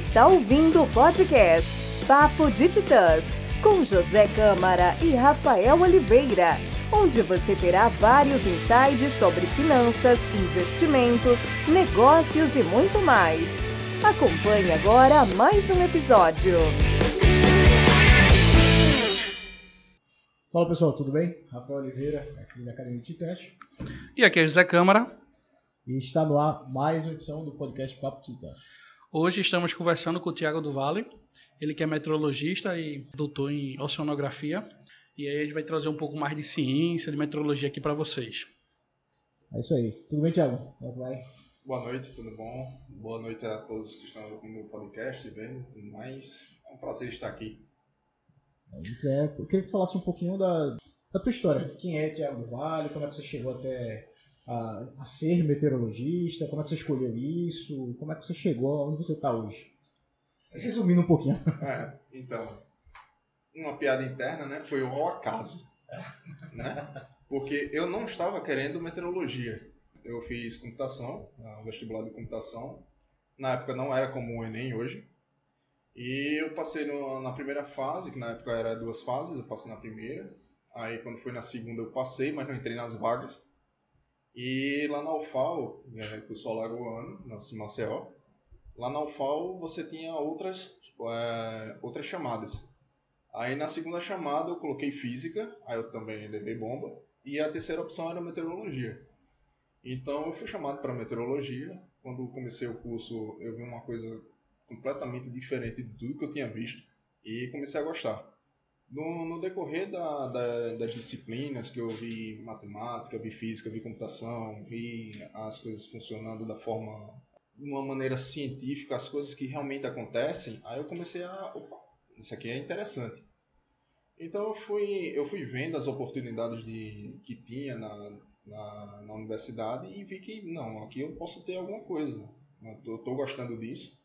está ouvindo o podcast Papo de Titãs, com José Câmara e Rafael Oliveira, onde você terá vários insights sobre finanças, investimentos, negócios e muito mais. Acompanhe agora mais um episódio. Fala pessoal, tudo bem? Rafael Oliveira, aqui da Academia de Titãs. E aqui é José Câmara. E está no ar mais uma edição do podcast Papo de Titãs. Hoje estamos conversando com o Tiago do Vale, ele que é meteorologista e doutor em oceanografia. E aí a gente vai trazer um pouco mais de ciência, de meteorologia aqui para vocês. É isso aí. Tudo bem, Tiago? Como é que vai? Boa noite, tudo bom? Boa noite a todos que estão ouvindo o podcast, vendo tudo mais. É um prazer estar aqui. É, eu queria que tu falasse um pouquinho da, da tua história. Quem é Tiago do Vale? Como é que você chegou até a, a, ser meteorologista? Como é que você escolheu isso? Como é que você chegou onde você está hoje? Resumindo um pouquinho. É, então, uma piada interna, né? Foi ao acaso, né? Porque eu não estava querendo meteorologia. Eu fiz computação, um vestibular de computação. Na época não era como o Enem hoje. E eu passei no, na primeira fase, que na época era duas fases, eu passei na primeira. Aí quando foi na segunda eu passei, mas não entrei nas vagas. E lá na UFAL, é, que eu sou alagoano, na Maceió, lá na UFAL você tinha outras, é, outras chamadas. Aí na segunda chamada eu coloquei física, aí eu também levei bomba, e a terceira opção era meteorologia. Então eu fui chamado para meteorologia. Quando comecei o curso, eu vi uma coisa completamente diferente de tudo que eu tinha visto e comecei a gostar. No, no decorrer da, da, das disciplinas que eu vi matemática, vi física, vi computação, vi as coisas funcionando da forma, de uma maneira científica, as coisas que realmente acontecem, aí eu comecei a, opa, isso aqui é interessante. Então eu fui, eu fui vendo as oportunidades de, que tinha na, na, na universidade e vi que, não, aqui eu posso ter alguma coisa. Eu estou gostando disso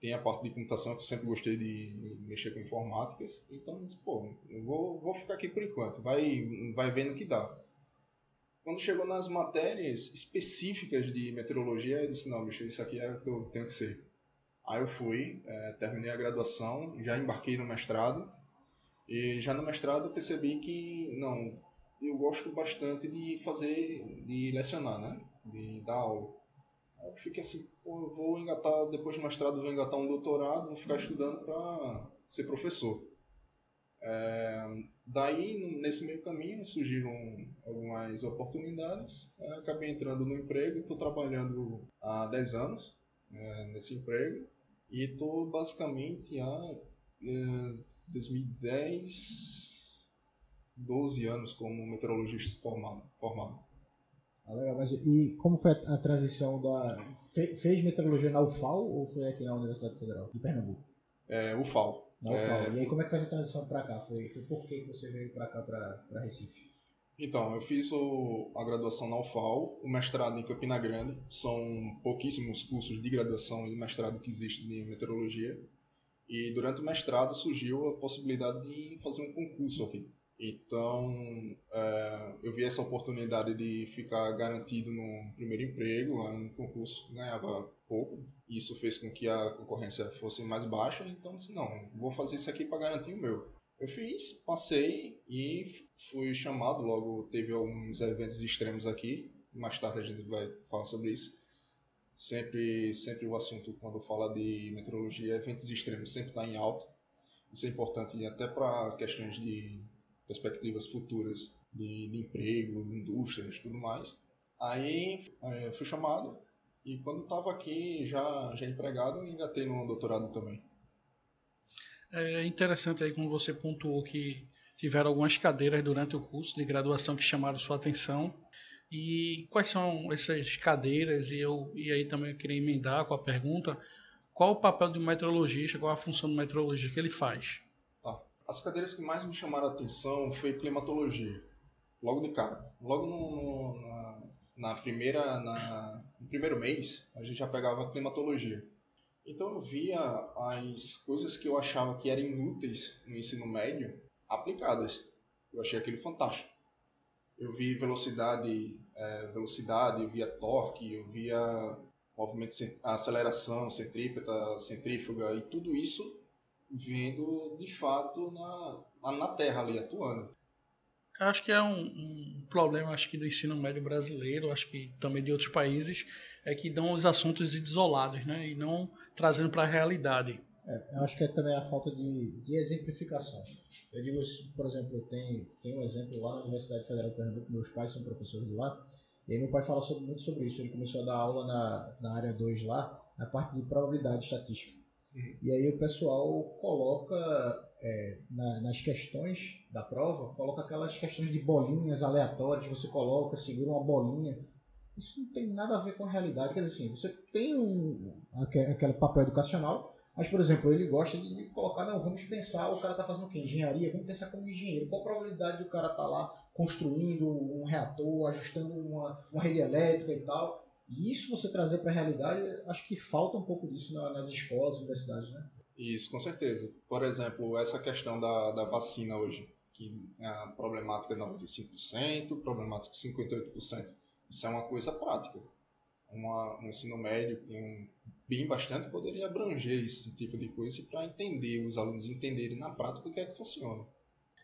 tem a parte de computação que eu sempre gostei de mexer com informáticas. Então, pô, eu vou, vou ficar aqui por enquanto. Vai, vai vendo o que dá. Quando chegou nas matérias específicas de meteorologia, eu disse, não, bicho, isso aqui é o que eu tenho que ser. Aí eu fui, é, terminei a graduação, já embarquei no mestrado. E já no mestrado eu percebi que, não, eu gosto bastante de fazer, de lecionar, né? De dar aula. Eu fiquei assim, pô, eu vou engatar, depois do mestrado, vou engatar um doutorado, vou ficar estudando para ser professor. É, daí, nesse meio caminho, surgiram algumas oportunidades. É, acabei entrando no emprego, estou trabalhando há 10 anos é, nesse emprego e estou basicamente há 2010, 12 anos como meteorologista formado. formado. Ah, legal, mas e como foi a, a transição da. Fe, fez meteorologia na UFAL ou foi aqui na Universidade Federal de Pernambuco? É, UFAL. Na UFAL. É... E aí como é que fez a transição para cá? Foi, foi por que você veio para cá, para Recife? Então, eu fiz o, a graduação na UFAL, o mestrado em Campina Grande. São pouquíssimos cursos de graduação e mestrado que existem de meteorologia. E durante o mestrado surgiu a possibilidade de fazer um concurso aqui. Então, é, eu vi essa oportunidade de ficar garantido no primeiro emprego, lá no concurso ganhava pouco, isso fez com que a concorrência fosse mais baixa, então disse, não, vou fazer isso aqui para garantir o meu. Eu fiz, passei e fui chamado, logo teve alguns eventos extremos aqui, mais tarde a gente vai falar sobre isso. Sempre, sempre o assunto, quando fala de meteorologia, eventos extremos sempre está em alta. Isso é importante até para questões de perspectivas futuras de, de emprego, de indústrias tudo mais. Aí é, fui chamado e quando estava aqui já, já empregado, engatei no doutorado também. É interessante aí como você pontuou que tiveram algumas cadeiras durante o curso de graduação que chamaram sua atenção. E quais são essas cadeiras? E, eu, e aí também eu queria emendar com a pergunta: qual o papel do meteorologista, qual a função do meteorologista que ele faz? As cadeiras que mais me chamaram a atenção foi climatologia. Logo de cara. Logo no, no, na, na, primeira, na, no primeiro mês, a gente já pegava climatologia. Então eu via as coisas que eu achava que eram inúteis no ensino médio aplicadas. Eu achei aquilo fantástico. Eu vi velocidade, é, velocidade, eu via torque, eu via movimento, aceleração, centrípeta, centrífuga e tudo isso vendo de fato na, na terra ali atuando. Acho que é um, um, problema acho que do ensino médio brasileiro, acho que também de outros países, é que dão os assuntos isolados, né, e não trazendo para a realidade. É, eu acho que é também a falta de, de exemplificação. Eu digo, por exemplo, eu tenho, tenho um exemplo lá na Universidade Federal de Pernambuco, meus pais são professores de lá, e aí meu pai fala sobre, muito sobre isso. Ele começou a dar aula na, na área 2 lá, na parte de probabilidade estatística. Uhum. E aí o pessoal coloca é, na, nas questões da prova, coloca aquelas questões de bolinhas aleatórias, você coloca, segura uma bolinha. Isso não tem nada a ver com a realidade. Quer dizer assim, você tem um, aquele papel educacional, mas, por exemplo, ele gosta de colocar, não, vamos pensar, o cara está fazendo o quê? Engenharia, vamos pensar como engenheiro. Qual a probabilidade do cara estar tá lá construindo um reator, ajustando uma, uma rede elétrica e tal? E isso você trazer para a realidade, acho que falta um pouco disso nas escolas, universidades, né? Isso, com certeza. Por exemplo, essa questão da, da vacina hoje, que é a problemática de 95%, problemática de 58%. Isso é uma coisa prática. Uma, um ensino médio um, bem bastante poderia abranger esse tipo de coisa para entender, os alunos entenderem na prática o que é que funciona.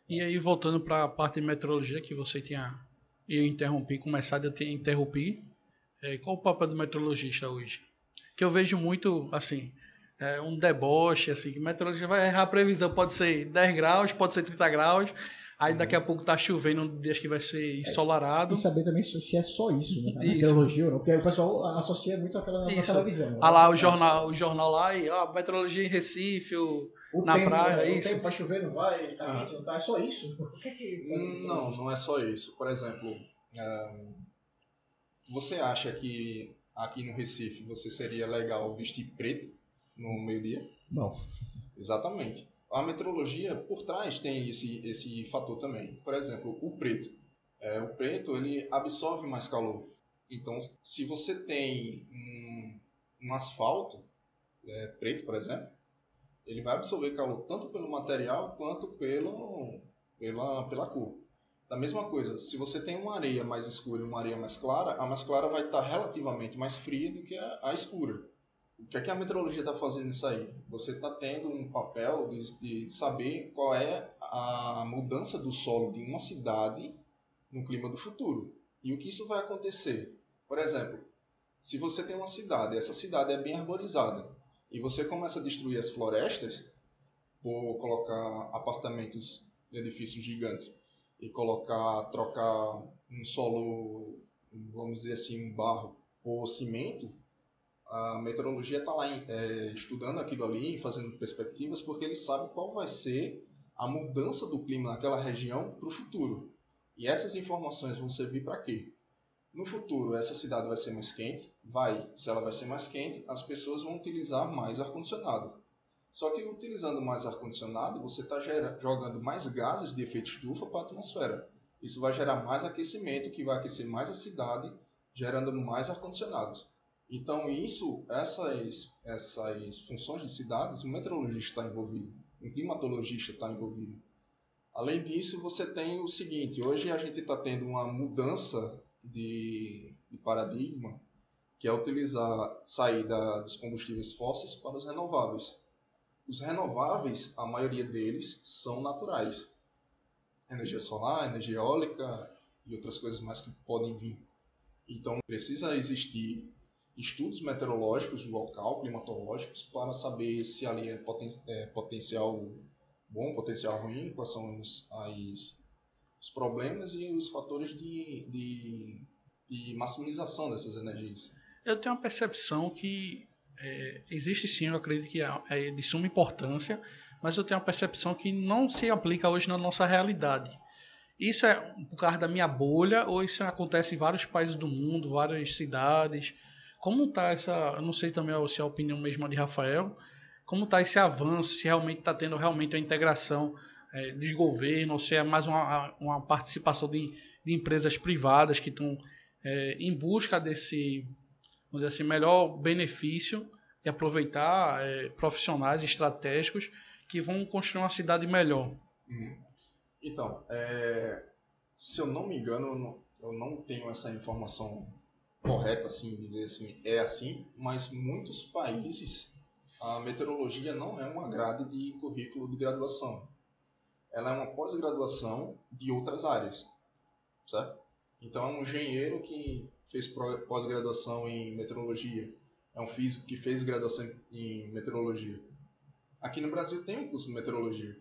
E aí, voltando para a parte de meteorologia que você tinha eu interrompi, começado a te interromper, é, qual o papel do meteorologista hoje? Que eu vejo muito, assim, é, um deboche, assim, que o meteorologista vai errar a previsão, pode ser 10 graus, pode ser 30 graus, aí daqui a pouco tá chovendo um dia que vai ser ensolarado. E saber também se é só isso, né? A meteorologia ou não, porque o pessoal associa muito àquela na televisão. Né? Ah lá, o jornal, o jornal lá, e ó, meteorologia em Recife, o, o na tempo, praia, né? isso. O tempo vai chover, não vai, tá ah. não tá, é só isso? O que é que... Hum, não, não é só isso. Por exemplo, um, você acha que aqui no Recife você seria legal vestir preto? no meio-dia? Não. Exatamente. A metrologia por trás tem esse, esse fator também. Por exemplo, o preto. É, o preto ele absorve mais calor. Então, se você tem um, um asfalto é, preto, por exemplo, ele vai absorver calor tanto pelo material quanto pelo, pela, pela cor. Da mesma coisa, se você tem uma areia mais escura e uma areia mais clara, a mais clara vai estar relativamente mais fria do que a, a escura. O que é que a meteorologia está fazendo isso aí? Você está tendo um papel de, de, saber qual é a mudança do solo de uma cidade no clima do futuro. E o que isso vai acontecer? Por exemplo, se você tem uma cidade, essa cidade é bem arborizada, e você começa a destruir as florestas, por colocar apartamentos em edifícios gigantes, e colocar, trocar um solo, vamos dizer assim, um barro por cimento, a meteorologia está lá é, estudando aquilo ali, fazendo perspectivas, porque ele sabe qual vai ser a mudança do clima naquela região para o futuro. E essas informações vão servir para quê? No futuro, essa cidade vai ser mais quente? Vai. Se ela vai ser mais quente, as pessoas vão utilizar mais ar-condicionado. Só que utilizando mais ar-condicionado, você está jogando mais gases de efeito estufa para a atmosfera. Isso vai gerar mais aquecimento, que vai aquecer mais a cidade, gerando mais ar-condicionados. Então, isso, essas, essas funções de cidades, o meteorologista está envolvido, o climatologista está envolvido. Além disso, você tem o seguinte: hoje a gente está tendo uma mudança de, de, paradigma, que é utilizar sair da, dos combustíveis fósseis para os renováveis. Os renováveis, a maioria deles são naturais. Energia solar, energia eólica e outras coisas mais que podem vir. Então, precisa existir estudos meteorológicos local, climatológicos, para saber se ali é, poten é potencial bom, potencial ruim, quais são os, as, os problemas e os fatores de, de, de, maximização dessas energias. Eu tenho uma percepção que é, existe sim, eu acredito que é, é de suma importância, mas eu tenho uma percepção que não se aplica hoje na nossa realidade. Isso é por causa da minha bolha ou isso acontece em vários países do mundo, várias cidades? Como está essa, eu não sei também se é a opinião mesmo de Rafael, como está esse avanço, se realmente está tendo realmente a integração é, dos governos, ou se é mais uma, uma participação de, de empresas privadas que estão é, em busca desse, vamos dizer assim, melhor benefício de aproveitar é, profissionais estratégicos que vão construir uma cidade melhor. Uhum. Então, é, se eu não me engano, eu não, eu não tenho essa informação correto assim dizer assim é assim, mas muitos países a meteorologia não é uma grade de currículo de graduação. Ela é uma pós-graduação de outras áreas, certo? Então, é um engenheiro que fez pós-graduação em meteorologia, é um físico que fez graduação em meteorologia. Aqui no Brasil tem um curso de meteorologia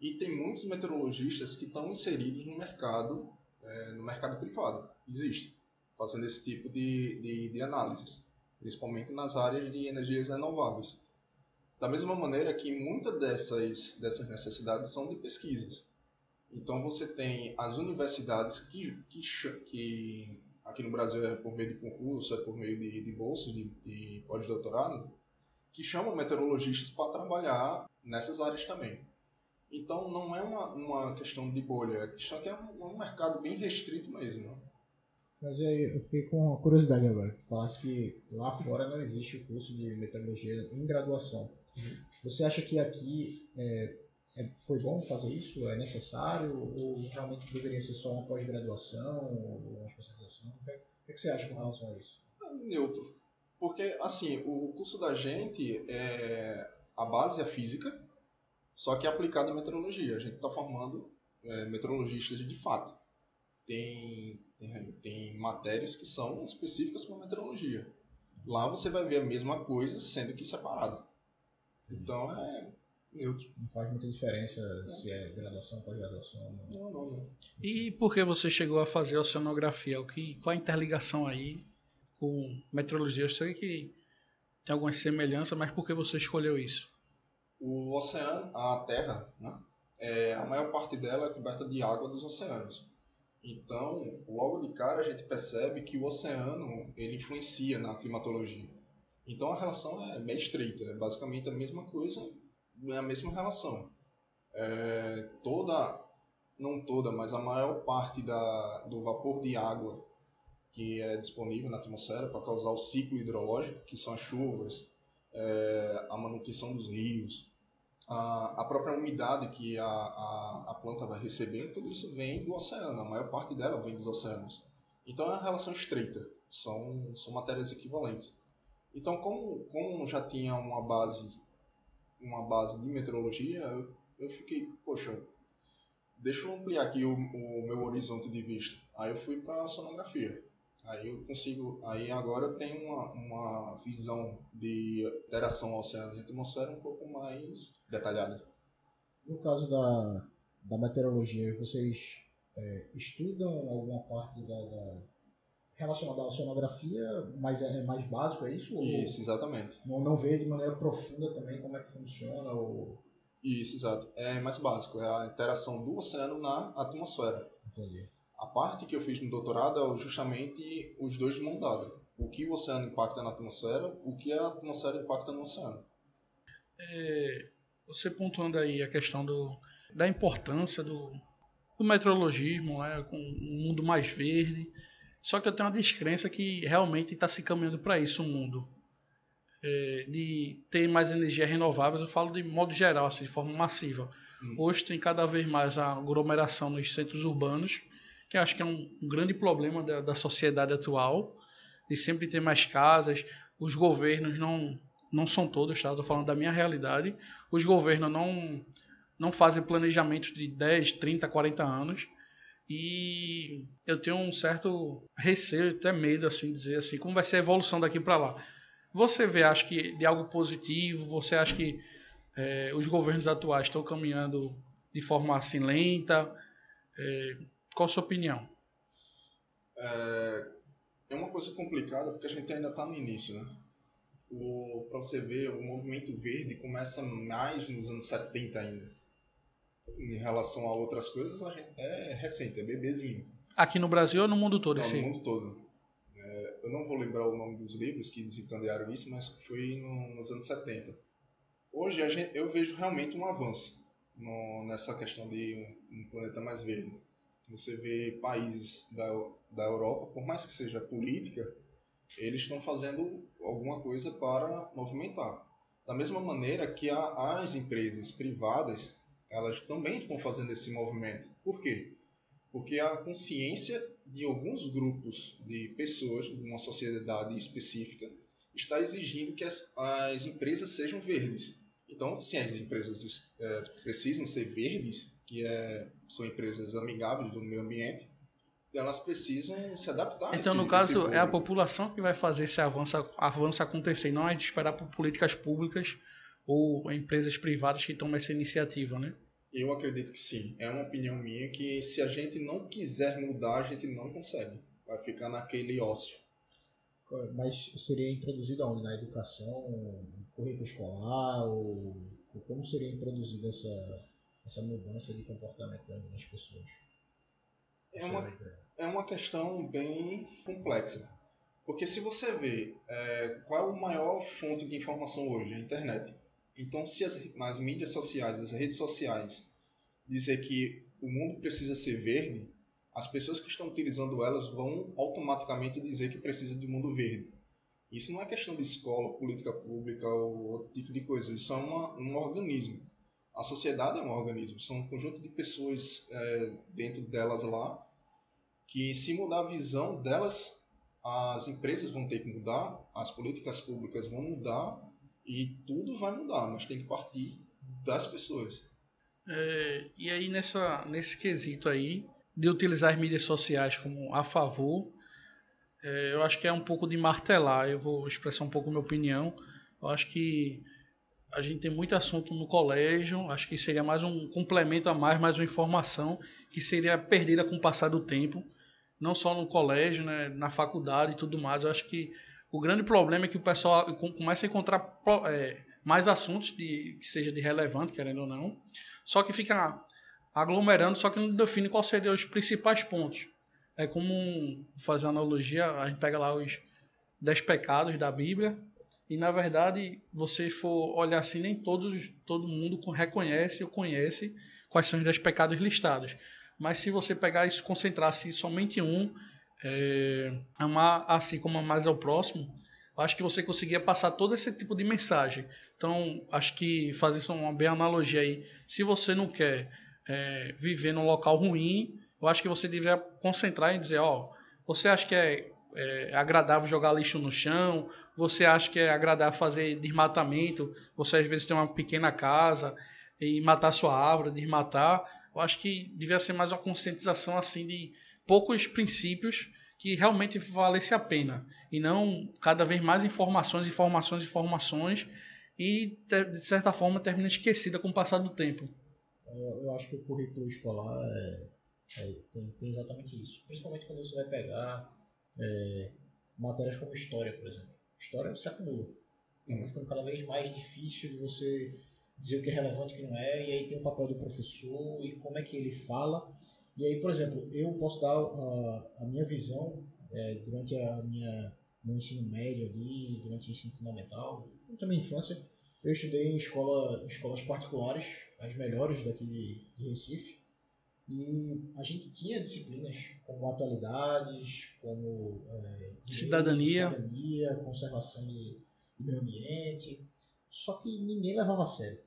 e tem muitos meteorologistas que estão inseridos no mercado, é, no mercado privado. Existe, fazendo esse tipo de, de, de análises, principalmente nas áreas de energias renováveis. Da mesma maneira que muitas dessas, dessas necessidades são de pesquisas. Então você tem as universidades que, que, que aqui no Brasil é por meio de concurso, é por meio de, de bolsas de, de pós-doutorado, que chamam meteorologistas para trabalhar nessas áreas também. Então não é uma, uma questão de bolha, é questão que é um, um mercado bem restrito mesmo. Mas aí eu fiquei com curiosidade agora. Tu falasse que lá fora não existe o curso de meteorologia em graduação. Uhum. Você acha que aqui é, é, foi bom fazer isso? É necessário? Ou realmente deveria ser só uma pós-graduação ou uma especialização? O que, é, o que você acha com relação a isso? É neutro. Porque, assim, o curso da gente, é, a base é física, só que é aplicado à meteorologia. A gente está formando é, meteorologistas de fato. Tem, tem, tem matérias que são específicas para meteorologia. Lá você vai ver a mesma coisa, sendo que separado. Então é neutro. Não faz muita diferença se é graduação ou pós-graduação. Não, não, não. E por que você chegou a fazer oceanografia? O que, qual a interligação aí com meteorologia? Eu sei que tem algumas semelhanças, mas por que você escolheu isso? O oceano, a Terra, né? É, a maior parte dela é coberta de água dos oceanos. Então, logo de cara a gente percebe que o oceano ele influencia na climatologia. Então a relação é meio estreita, é basicamente a mesma coisa, é a mesma relação. É, toda, não toda, mas a maior parte da, do vapor de água que é disponível na atmosfera para causar o ciclo hidrológico, que são as chuvas, é, a manutenção dos rios, a, a própria umidade que a, a, a, planta vai receber, tudo isso vem do oceano, a maior parte dela vem dos oceanos. Então é uma relação estreita, são, são matérias equivalentes. Então, como, como já tinha uma base, uma base de meteorologia, eu, eu fiquei, poxa, deixa eu ampliar aqui o, o meu horizonte de vista. Aí eu fui para a sonografia. Aí eu consigo, aí agora eu tenho uma, uma visão de interação oceano e atmosfera um pouco mais detalhada. No caso da, da meteorologia, vocês é, estudam alguma parte da, da relacionada à sonografia, mas é mais básico, é isso? Isso, exatamente. Não, não vê de maneira profunda também como é que funciona? Ou... Isso, exato. É mais básico, é a interação do oceano na atmosfera. Entendi. A parte que eu fiz no doutorado é justamente os dois de mão dada. O que o oceano impacta na atmosfera, o que a atmosfera impacta no oceano. É, você pontuando aí a questão do, da importância do, do meteorologismo, né, com um mundo mais verde, só que eu tenho uma descrença que realmente está se caminhando para isso o mundo. É, de ter mais energias renováveis, eu falo de modo geral, assim, de forma massiva. Hum. Hoje tem cada vez mais a aglomeração nos centros urbanos, que acho que é um, um grande problema da, da sociedade atual, de sempre ter mais casas. Os governos não, não são todos, tá? Estou falando da minha realidade. Os governos não, não fazem planejamento de 10, 30, 40 anos e eu tenho um certo receio, até medo, assim, dizer assim, como vai ser a evolução daqui para lá. Você vê, acho que, de algo positivo? Você acha que é, os governos atuais estão caminhando de forma assim lenta? É, qual a sua opinião? É, é uma coisa complicada porque a gente ainda está no início, né? Para você ver, o movimento verde começa mais nos anos 70 ainda em relação a outras coisas, a gente é recente, é bebezinho. Aqui no Brasil ou no mundo todo? Não, no mundo todo. É, eu não vou lembrar o nome dos livros que desencadearam isso, mas foi no, nos anos 70. Hoje gente, eu vejo realmente um avanço no, nessa questão de um, um, planeta mais verde. Você vê países da, da Europa, por mais que seja política, eles estão fazendo alguma coisa para movimentar. Da mesma maneira que a, as empresas privadas elas também estão fazendo esse movimento. Por quê? Porque a consciência de alguns grupos de pessoas, de uma sociedade específica, está exigindo que as, as empresas sejam verdes. Então, se as empresas é, precisam ser verdes, que é, são empresas amigáveis do meio ambiente, elas precisam se adaptar. Então, esse, no caso, é a população que vai fazer esse avanço, avanço acontecer, não é de esperar por políticas públicas ou empresas privadas que tomem essa iniciativa, né? Eu acredito que sim. É uma opinião minha que se a gente não quiser mudar, a gente não consegue. Vai ficar naquele ócio. Mas seria introduzido aonde? Na educação, currículo escolar? Ou, como seria introduzida essa, essa mudança de comportamento das pessoas? É uma, é uma questão bem complexa. Porque se você vê é, qual é o maior fonte de informação hoje, a internet. Então, se as, as mídias sociais, as redes sociais, dizer que o mundo precisa ser verde, as pessoas que estão utilizando elas vão automaticamente dizer que precisa de um mundo verde. Isso não é questão de escola, política pública ou outro tipo de coisa. Isso é uma, um organismo. A sociedade é um organismo. São um conjunto de pessoas é, dentro delas lá que, se mudar a visão delas, as empresas vão ter que mudar, as políticas públicas vão mudar e tudo vai mudar, mas tem que partir das pessoas. É, e aí nessa, nesse quesito aí de utilizar as mídias sociais como a favor, é, eu acho que é um pouco de martelar. Eu vou expressar um pouco minha opinião. Eu acho que a gente tem muito assunto no colégio. Acho que seria mais um complemento a mais, mais uma informação que seria perdida com o passar do tempo. Não só no colégio, né, na faculdade e tudo mais. Eu acho que o grande problema é que o pessoal começa a encontrar é, mais assuntos de, que seja de relevante, querendo ou não, só que fica aglomerando, só que não define quais seriam os principais pontos. É como fazer analogia, a gente pega lá os 10 pecados da Bíblia, e na verdade, você for olhar assim, nem todos, todo mundo reconhece ou conhece quais são os 10 pecados listados. Mas se você pegar e concentrar-se somente em um, é, amar assim como mais ao próximo, acho que você conseguia passar todo esse tipo de mensagem. Então, acho que fazer uma bem analogia aí. Se você não quer é, viver num local ruim, eu acho que você deveria concentrar em dizer, ó, você acha que é, é agradável jogar lixo no chão? Você acha que é agradável fazer desmatamento? Você às vezes tem uma pequena casa e matar sua árvore, desmatar? Eu acho que devia ser mais uma conscientização assim de poucos princípios que realmente valesse a pena e não cada vez mais informações, informações, informações e de certa forma termina esquecida com o passar do tempo. Eu, eu acho que o currículo escolar é, é, tem, tem, exatamente isso, principalmente quando você vai pegar é, matérias como história, por exemplo. História se acumula, uhum. vai ficando cada vez mais difícil de você dizer o que é relevante e o que não é, e aí tem o papel do professor e como é que ele fala e aí, por exemplo, eu posso dar uh, a minha visão é, durante a minha meu ensino médio ali, durante o ensino fundamental, durante a minha infância, eu estudei em escola, escolas particulares, as melhores daqui de, de Recife, e a gente tinha disciplinas como atualidades, como é, cidadania. cidadania, conservação de, de, meio ambiente, só que ninguém levava a sério.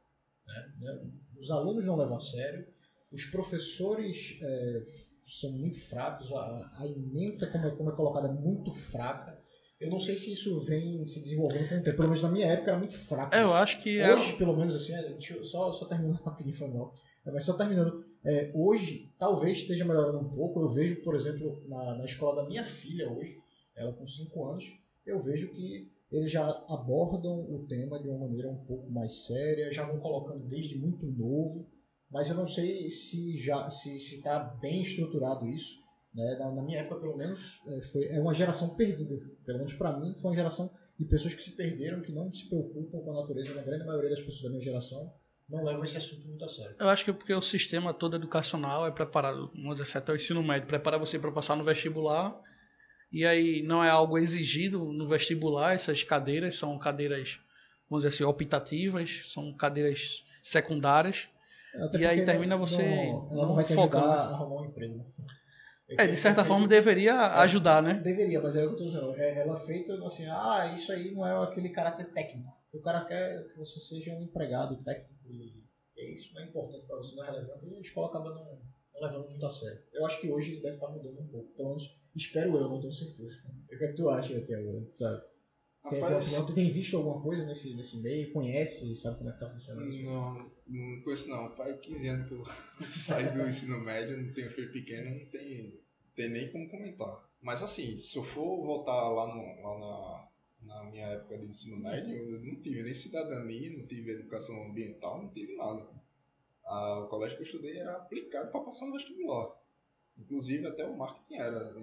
Né? Os alunos não levam a sério, os professores é, são muito fracos, a, a emenda, como é, como é colocada, é muito fraca. Eu não sei se isso vem se desenvolvendo com o tempo. Pelo menos na minha época era muito fraco. É, eu acho que hoje, é... pelo menos assim, é, deixa eu, só, só terminando rapidinho, foi mal. Mas só terminando, é, hoje talvez esteja melhorando um pouco. Eu vejo, por exemplo, na, na escola da minha filha hoje, ela com 5 anos, eu vejo que eles já abordam o tema de uma maneira um pouco mais séria, já vão colocando desde muito novo mas eu não sei se já se está bem estruturado isso. Né? Na, na, minha época, pelo menos, é, foi, é uma geração perdida. Pelo menos para mim, foi uma geração de pessoas que se perderam, que não se preocupam com a natureza. Na grande maioria das pessoas da minha geração não levam esse assunto muito a sério. Eu acho que é porque o sistema todo educacional é preparado, vamos dizer até o ensino médio, prepara você para passar no vestibular. E aí não é algo exigido no vestibular, essas cadeiras são cadeiras, vamos dizer assim, optativas, são cadeiras secundárias e aí termina você. Não, ela não vai te ajudar a arrumar um emprego. É, de certa forma deveria é, ajudar, né? Deveria, mas é o que eu tô dizendo. É, ela é feita assim, ah, isso aí não é aquele caráter técnico. O cara quer que você seja um empregado técnico e isso não é importante para você, não é relevante. E a escola acaba não, não levando muito a sério. Eu acho que hoje deve estar mudando um pouco, pelo menos espero eu, não tenho certeza. O que é que tu acha, Tiago? Tá. Rapaz, tem, tu tem visto alguma coisa nesse, nesse meio? Conhece? Sabe como é que tá funcionando isso? Não, não conheço não. Faz 15 anos que eu saí do ensino médio, não tenho filho pequeno, não tem, tem nem como comentar. Mas assim, se eu for voltar lá, no, lá na, na minha época de ensino médio, eu não tive nem cidadania, não tive educação ambiental, não tive nada. Ah, o colégio que eu estudei era aplicado para passar no vestibular. Inclusive até o marketing era.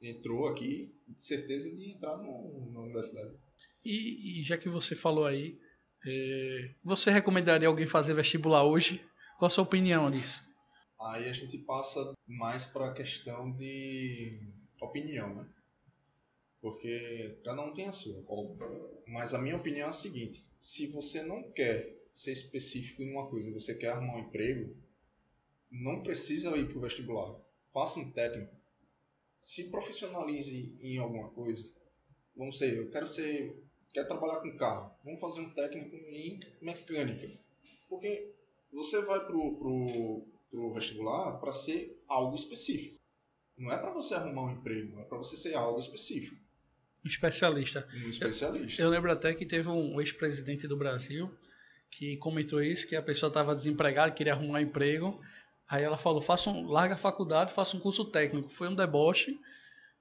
Entrou aqui, certeza de entrar no, na universidade. E, e já que você falou aí, é, você recomendaria alguém fazer vestibular hoje? Qual a sua opinião disso? Aí a gente passa mais para a questão de opinião, né? Porque cada um tem a sua, óbvio. Mas a minha opinião é a seguinte: se você não quer ser específico em uma coisa, você quer arrumar um emprego, não precisa ir para o vestibular. Faça um técnico. Se profissionalize em alguma coisa. Vamos ser, eu quero ser, quero trabalhar com carro. Vamos fazer um técnico em mecânica. Porque você vai pro, pro, pro vestibular para ser algo específico. Não é para você arrumar um emprego, é para você ser algo específico, Especialista. um especialista. Eu lembro até que teve um ex-presidente do Brasil que comentou isso, que a pessoa estava desempregada, queria arrumar um emprego. Aí ela falou, faça um, larga a faculdade, faça um curso técnico. Foi um deboche.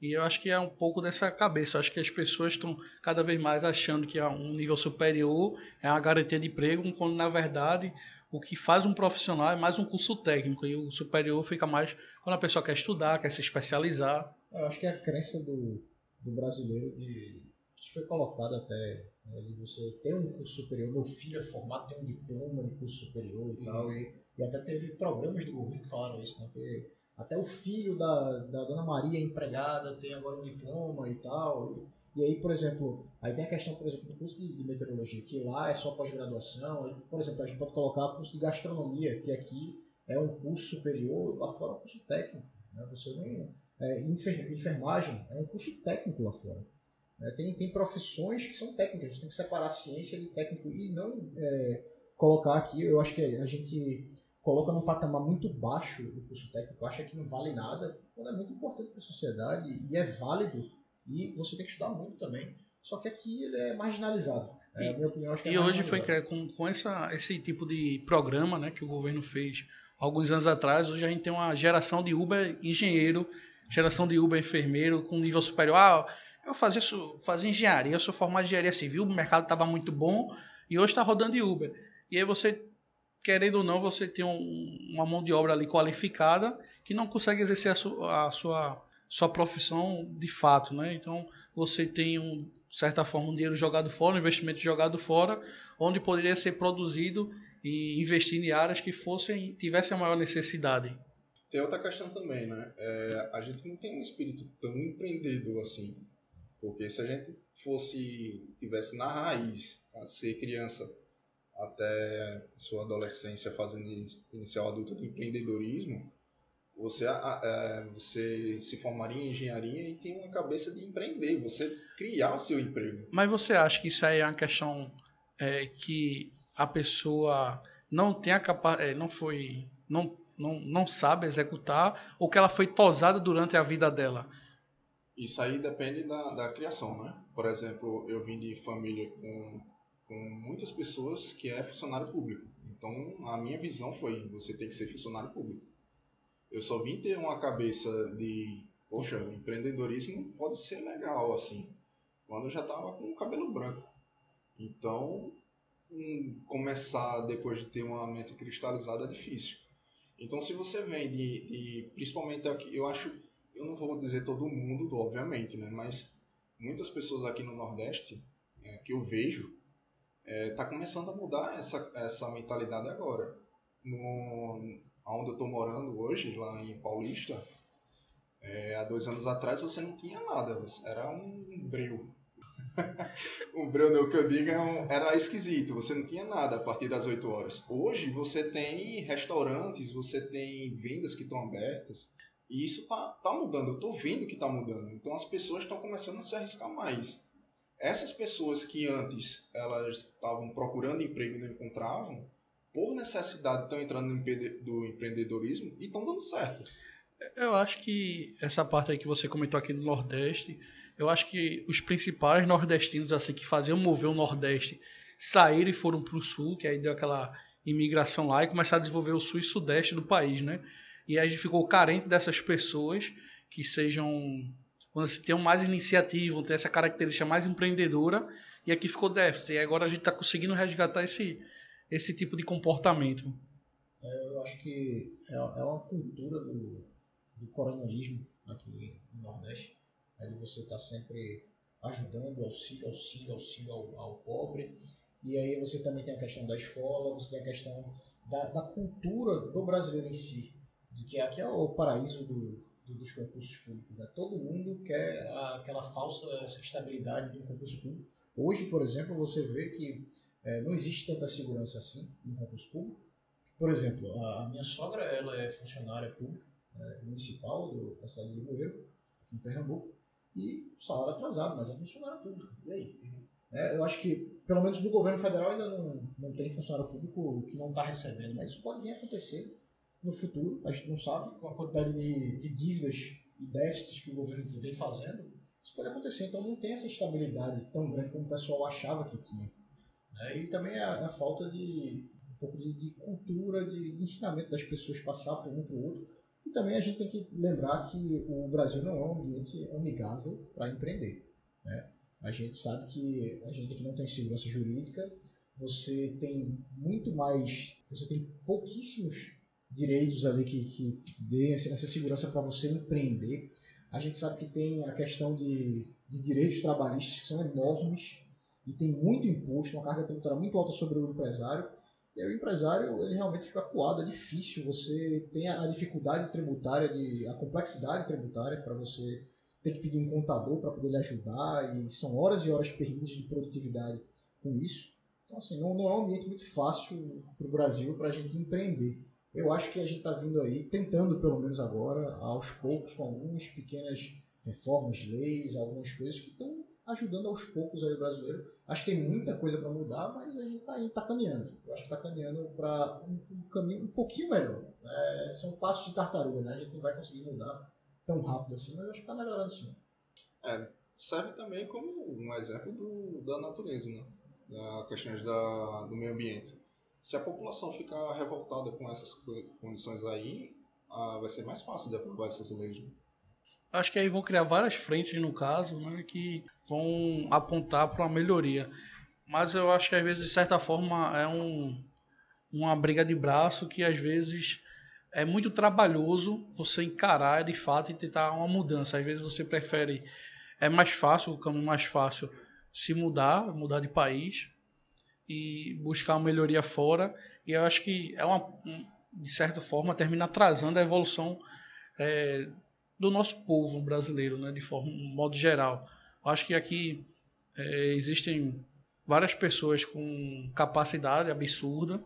E eu acho que é um pouco dessa cabeça. Eu acho que as pessoas estão cada vez mais achando que um nível superior é uma garantia de emprego, quando na verdade o que faz um profissional é mais um curso técnico. E o superior fica mais quando a pessoa quer estudar, quer se especializar. Eu acho que é a crença do, do brasileiro de, que foi colocada até né, de você ter um curso superior. Meu filho é formado, tem um diploma de curso superior e tal. E, e até teve programas do governo que falaram isso, né? Que até o filho da, da dona Maria empregada tem agora um diploma e tal. E, e aí, por exemplo, aí tem a questão, por exemplo, do curso de, de meteorologia, que lá é só pós-graduação. Por exemplo, a gente pode colocar curso de gastronomia, que aqui é um curso superior, lá fora é um curso técnico. Né? Você nem, é, enfer- enfermagem é um curso técnico lá fora. É, tem, tem profissões que são técnicas, você tem que separar a ciência de técnico e não é, colocar aqui, eu acho que a gente coloca num patamar muito baixo o curso técnico, acha que não vale nada, quando é muito importante para a sociedade e é válido e você tem que estudar muito também. Só que aqui ele é marginalizado. É, E- minha opinião, acho que é E hoje foi com, com essa, esse tipo de programa né, que o governo fez alguns anos atrás. Hoje a gente tem uma geração de Uber engenheiro, geração de Uber enfermeiro com nível superior. Ah, eu fazia, isso- fazia engenharia, eu sou formado em engenharia civil, o mercado estava muito bom e hoje está rodando de Uber. E aí você, querendo ou não, você tem um- uma mão de obra ali qualificada que não consegue exercer a, su- a sua, sua profissão de fato. Né? Então você tem um de certa forma, um dinheiro jogado fora, um investimento jogado fora, onde poderia ser produzido e investido em áreas que fossem tivessem a maior necessidade. Tem outra questão também, né? É, a gente não tem um espírito tão empreendedor assim. Porque se a gente fosse, tivesse na raiz, a ser criança até sua adolescência fazendo in- inicial adulta de empreendedorismo, você, é, você se formaria em engenharia e tem uma cabeça de empreender, você criar o seu emprego. Mas você acha que isso aí é uma questão é, que a pessoa não tem a capacidade, não foi, não, não, não sabe executar, ou que ela foi tosada durante a vida dela? Isso aí depende da, da criação, né? Por exemplo, eu vim de família com, com muitas pessoas que é funcionário público. Então, a minha visão foi, você tem que ser funcionário público. Eu só vim ter uma cabeça de, poxa, empreendedorismo pode ser legal, assim, quando eu já estava com o cabelo branco. Então, hum, começar depois de ter uma mente cristalizada é difícil. Então, se você vem de, de principalmente aqui, eu acho eu não vou dizer todo mundo, obviamente, né? Mas muitas pessoas aqui no Nordeste é, que eu vejo está começando a mudar essa, essa mentalidade agora. No, onde eu estou morando hoje, lá em Paulista, é, há dois anos atrás você não tinha nada, era um breu. um breu, não, o que eu digo, é era esquisito, você não tinha nada a partir das 8 horas. Hoje você tem restaurantes, você tem vendas que estão abertas, e isso tá, tá mudando, eu tô vendo que tá mudando. Então as pessoas estão começando a se arriscar mais. Essas pessoas que antes elas estavam procurando emprego e não encontravam, por necessidade, estão entrando no empre- do empreendedorismo e estão dando certo. Eu acho que essa parte aí que você comentou aqui no Nordeste, eu acho que os principais nordestinos assim que faziam mover o Nordeste saíram e foram para o Sul, que aí deu aquela imigração lá e começaram a desenvolver o Sul e Sudeste do país, né? E a gente ficou carente dessas pessoas que sejam, quando se tenham mais iniciativa, ter essa característica mais empreendedora, e aqui ficou déficit. E agora a gente está conseguindo resgatar esse, esse tipo de comportamento. Eu acho que é, é uma cultura do, do coronelismo aqui no Nordeste. É de você estar sempre ajudando, auxílio, auxílio, auxílio ao, ao pobre. E aí você também tem a questão da escola, você tem a questão da, da cultura do brasileiro em si. De que aqui é o paraíso do- dos concursos públicos. Né? Todo mundo quer aquela falsa estabilidade de um concurso público. Hoje, por exemplo, você vê que eh, não existe tanta segurança assim no concurso público. Por exemplo, a, minha sogra ela é funcionária pública né, municipal do, da cidade de Limoeiro, aqui em Pernambuco, e salário atrasado, mas é funcionária pública. E aí? É, eu acho que, pelo menos no governo federal, ainda não, não tem funcionário público que não está recebendo, mas isso pode vir a acontecer no futuro. A gente não sabe, com a quantidade de, de dívidas e déficits que o governo vem fazendo, isso pode acontecer. Então não tem essa estabilidade tão grande como o pessoal achava que tinha. né? E também a, a falta de um pouco de, de cultura, de, de ensinamento das pessoas passar por um para o outro. E também a gente tem que lembrar que o Brasil não é um ambiente amigável para empreender. Né? A gente sabe que a gente aqui não tem segurança jurídica, você tem muito mais, você tem pouquíssimos direitos ali que, que dêem essa segurança para você empreender. A gente sabe que tem a questão de, de direitos trabalhistas que são enormes e tem muito imposto, uma carga tributária muito alta sobre o empresário. E o empresário ele realmente fica acuado, é difícil. Você tem a a dificuldade tributária, de, a complexidade tributária para você ter que pedir um contador para poder lhe ajudar e são horas e horas perdidas de produtividade com isso. Então, assim, não, não é um ambiente muito fácil para o Brasil para a gente empreender. Eu acho que a gente está vindo aí, tentando pelo menos agora, aos poucos, com algumas pequenas reformas, leis, algumas coisas que estão ajudando aos poucos aí o brasileiro. Acho que tem muita coisa para mudar, mas a gente está tá caminhando. Eu acho que está caminhando para um, um caminho um pouquinho melhor. É, são passos de tartaruga, né? A gente não vai conseguir mudar tão rápido assim, mas acho que está melhorando sim. Serve também como um exemplo do, da natureza, né? Da questões da, do meio ambiente. Se a população ficar revoltada com essas co- condições aí, ah, vai ser mais fácil de aprovar essas leis. né? Acho que aí vão criar várias frentes, no caso, né, que vão apontar para uma melhoria. Mas eu acho que às vezes, de certa forma, é um, uma briga de braço que às vezes é muito trabalhoso você encarar de fato e tentar uma mudança. Às vezes você prefere, é mais fácil, o caminho mais fácil, se mudar, mudar de país e buscar uma melhoria fora. E eu acho que é uma, um- de certa forma, termina atrasando a evolução é, do nosso povo brasileiro, né, de forma, um modo geral. Eu acho que aqui é, existem várias pessoas com capacidade absurda,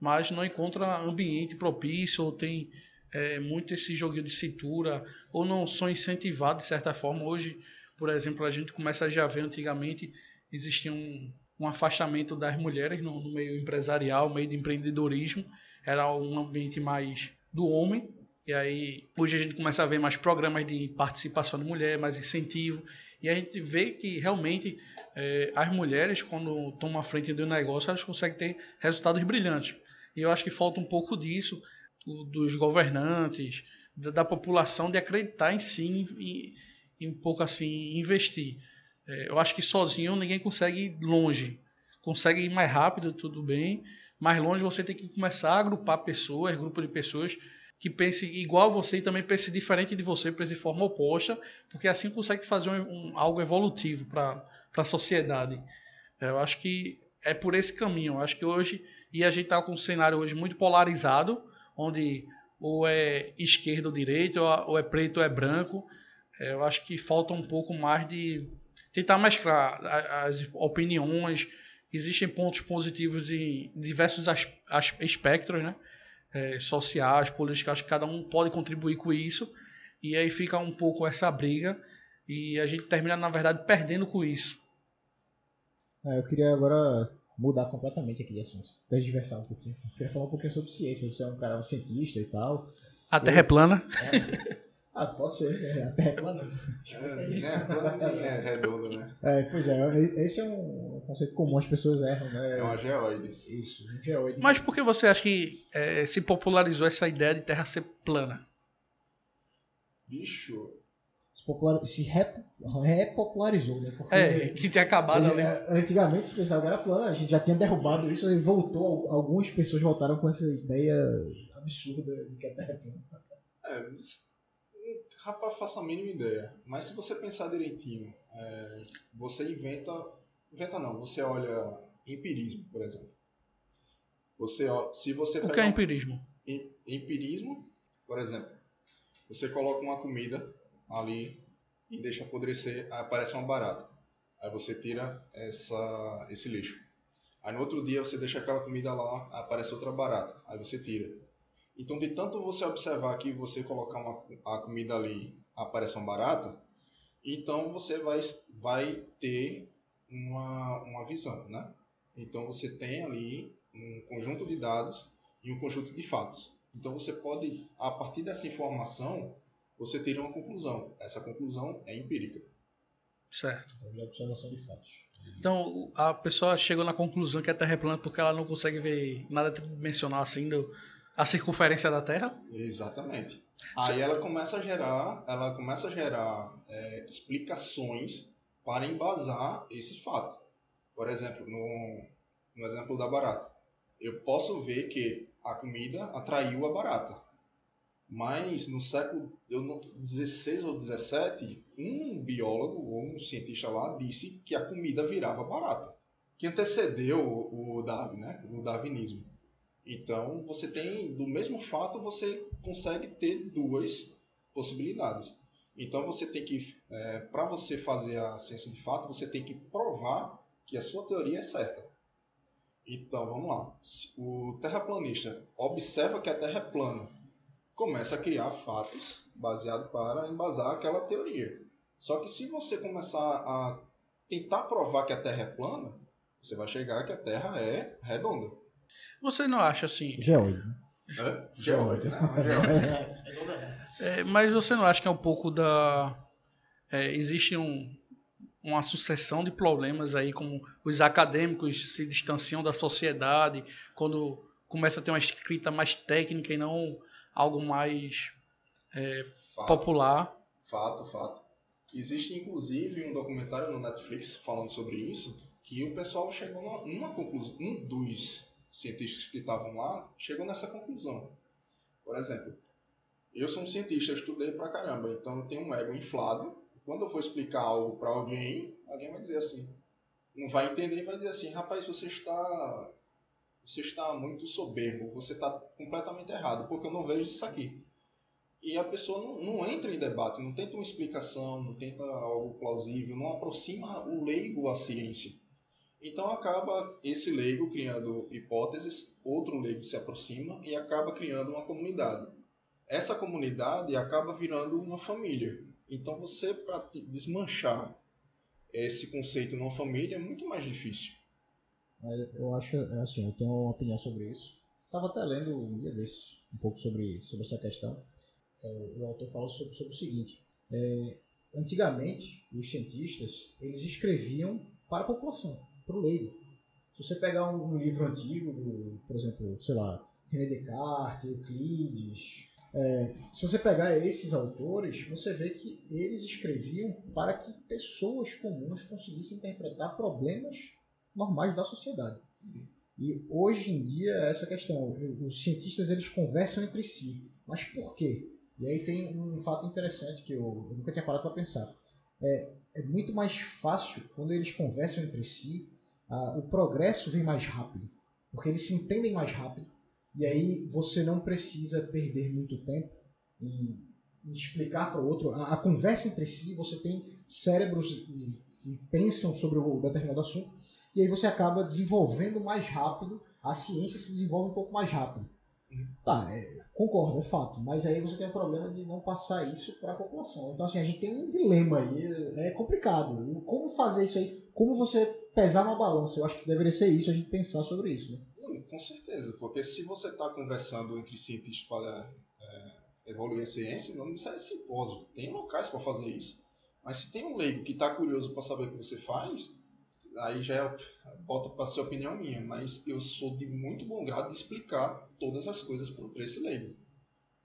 mas não encontra ambiente propício ou tem é, muito esse joguinho de cintura ou não são incentivados de certa forma. Hoje, por exemplo, a gente começa a já ver antigamente existia um, afastamento das mulheres no, no meio empresarial, no meio de empreendedorismo, era um ambiente mais do homem e aí, hoje a gente começa a ver mais programas de participação de mulher, mais incentivo. E a gente vê que realmente eh, as mulheres, quando tomam a frente do negócio, elas conseguem ter resultados brilhantes. E eu acho que falta um pouco disso, do- dos governantes, da, da população, de acreditar em si e, e um pouco assim, investir. Eh, eu acho que sozinho ninguém consegue ir longe. Consegue ir mais rápido, tudo bem. Mais longe você tem que começar a agrupar pessoas, grupo de pessoas que pense igual você e também pense diferente de você, pense de forma oposta, porque assim consegue fazer um, um- algo evolutivo para a sociedade. Eu acho que é por esse caminho. Eu acho que hoje, e a gente está com um cenário hoje muito polarizado, onde ou é esquerda ou direita, ou é preto ou é branco. É, Eu acho que falta um pouco mais de tentar mesclar as opiniões. Existem pontos positivos em diversos as- as- espectros, né? eh, sociais, políticas, acho que cada um pode contribuir com isso, e aí fica um pouco essa briga, e a gente termina, na verdade, perdendo com isso. É, eu queria agora mudar completamente aqui de assunto. Transversar um pouquinho. Eu queria falar um pouquinho sobre ciência. Você é um cara um cientista e tal. A Terra é plana? É. Ah, pode ser, é, a Terra é plana. É, né? Nem é redonda, né? É, pois é, esse é um conceito comum, as pessoas erram, né? É uma geoide. Isso, um geoide. Mas por que você acha que é, se popularizou essa ideia de Terra ser plana? Bicho, se, popular, se rep, repopularizou, né? Porque É, que tinha acabado ele- ali. é, antigamente se pensava que era plano, a gente já tinha derrubado isso e voltou, algumas pessoas voltaram com essa ideia absurda de que a Terra é plana. É, rapaz, faço a mínima ideia. Mas se você pensar direitinho, é, você inventa. Inventa não, você olha empirismo, por exemplo. Você, se você O que é empirismo? em- empirismo, por exemplo, você coloca uma comida ali e deixa apodrecer, aí aparece uma barata. Aí você tira essa, esse lixo. Aí no outro dia você deixa aquela comida lá, aparece outra barata. Aí você tira. Então de tanto você observar que você colocar uma, a comida ali, aparece uma barata, então você vai, vai ter uma, uma visão, né? Então você tem ali um conjunto de dados e um conjunto de fatos. Então você pode, a partir dessa informação, você tira uma conclusão. Essa conclusão é empírica. Certo. Então, de observação de fatos. Então a pessoa chegou na conclusão que a Terra é plana porque ela não consegue ver nada tridimensional assim, do, a circunferência da Terra. Exatamente. Aí ela começa a gerar, ela começa a gerar é, explicações para embasar esse fato. Por exemplo, no, no exemplo da barata, eu posso ver que a comida atraiu a barata. Mas no século eu não- 16 ou 17, um biólogo ou um cientista lá disse que a comida virava barata, que antecedeu o Darwin, né? O darwinismo. Então, você tem, do mesmo fato, você consegue ter duas possibilidades. Então, você tem que, para você fazer a ciência de fato, você tem que provar que a sua teoria é certa. Então, vamos lá. O terraplanista observa que a Terra é plana, começa a criar fatos baseados para embasar aquela teoria. Só que se você começar a tentar provar que a Terra é plana, você vai chegar que a Terra é redonda. Você não acha assim? Geoide. né? É? É, mas você não acha que é um pouco da. é, existe um, uma sucessão de problemas aí, como os acadêmicos se distanciam da sociedade quando começa a ter uma escrita mais técnica e não algo mais Fato, popular. fato, fato. Existe inclusive um documentário no Netflix falando sobre isso, que o pessoal chegou numa, numa conclusão, um dos cientistas que estavam lá chegou nessa conclusão. Por exemplo, eu sou um cientista, eu estudei pra caramba, então eu tenho um ego inflado. Quando eu for explicar algo para alguém, alguém vai dizer assim, não vai entender e vai dizer assim, rapaz, você está você está muito soberbo, você está completamente errado, porque eu não vejo isso aqui. E a pessoa não, não entra em debate, não tenta uma explicação, não tenta algo plausível, não aproxima o leigo à ciência. Então acaba esse leigo criando hipóteses, outro leigo se aproxima e acaba criando uma comunidade. Essa comunidade acaba virando uma família. Então você, para desmanchar esse conceito numa família, é muito mais difícil. Mas eu acho, é assim, eu tenho uma opinião sobre isso. Estava até lendo um dia desses, um pouco sobre, sobre essa questão. É, O autor fala sobre, sobre o seguinte. é, antigamente, os cientistas, eles escreviam para a população, para o leigo. Se você pegar um, um livro antigo, por exemplo, sei lá, René Descartes, Euclides, é, se você pegar esses autores, você vê que eles escreviam para que pessoas comuns conseguissem interpretar problemas normais da sociedade. E hoje em dia essa questão, os cientistas eles conversam entre si, mas por quê? E aí tem um fato interessante que eu, eu nunca tinha parado para pensar. É, é muito mais fácil quando eles conversam entre si, ah, o progresso vem mais rápido, porque eles se entendem mais rápido. E aí você não precisa perder muito tempo em, em explicar para o outro. A, a conversa entre si, você tem cérebros que, pensam sobre o determinado assunto e aí você acaba desenvolvendo mais rápido, a ciência se desenvolve um pouco mais rápido. Tá, é, concordo, é fato, mas aí você tem o problema de não passar isso para a população. Então, assim, a gente tem um dilema aí, é complicado. Como fazer isso aí? como você pesar uma balança. Eu acho que deveria ser isso, a gente pensar sobre isso. Né? Com certeza, porque se você está conversando entre cientistas para é, evoluir a ciência, não precisa de simpósio. Tem locais para fazer isso. Mas se tem um leigo que está curioso para saber o que você faz, aí já é, volta para ser opinião minha. Mas eu sou de muito bom grado de explicar todas as coisas para esse leigo.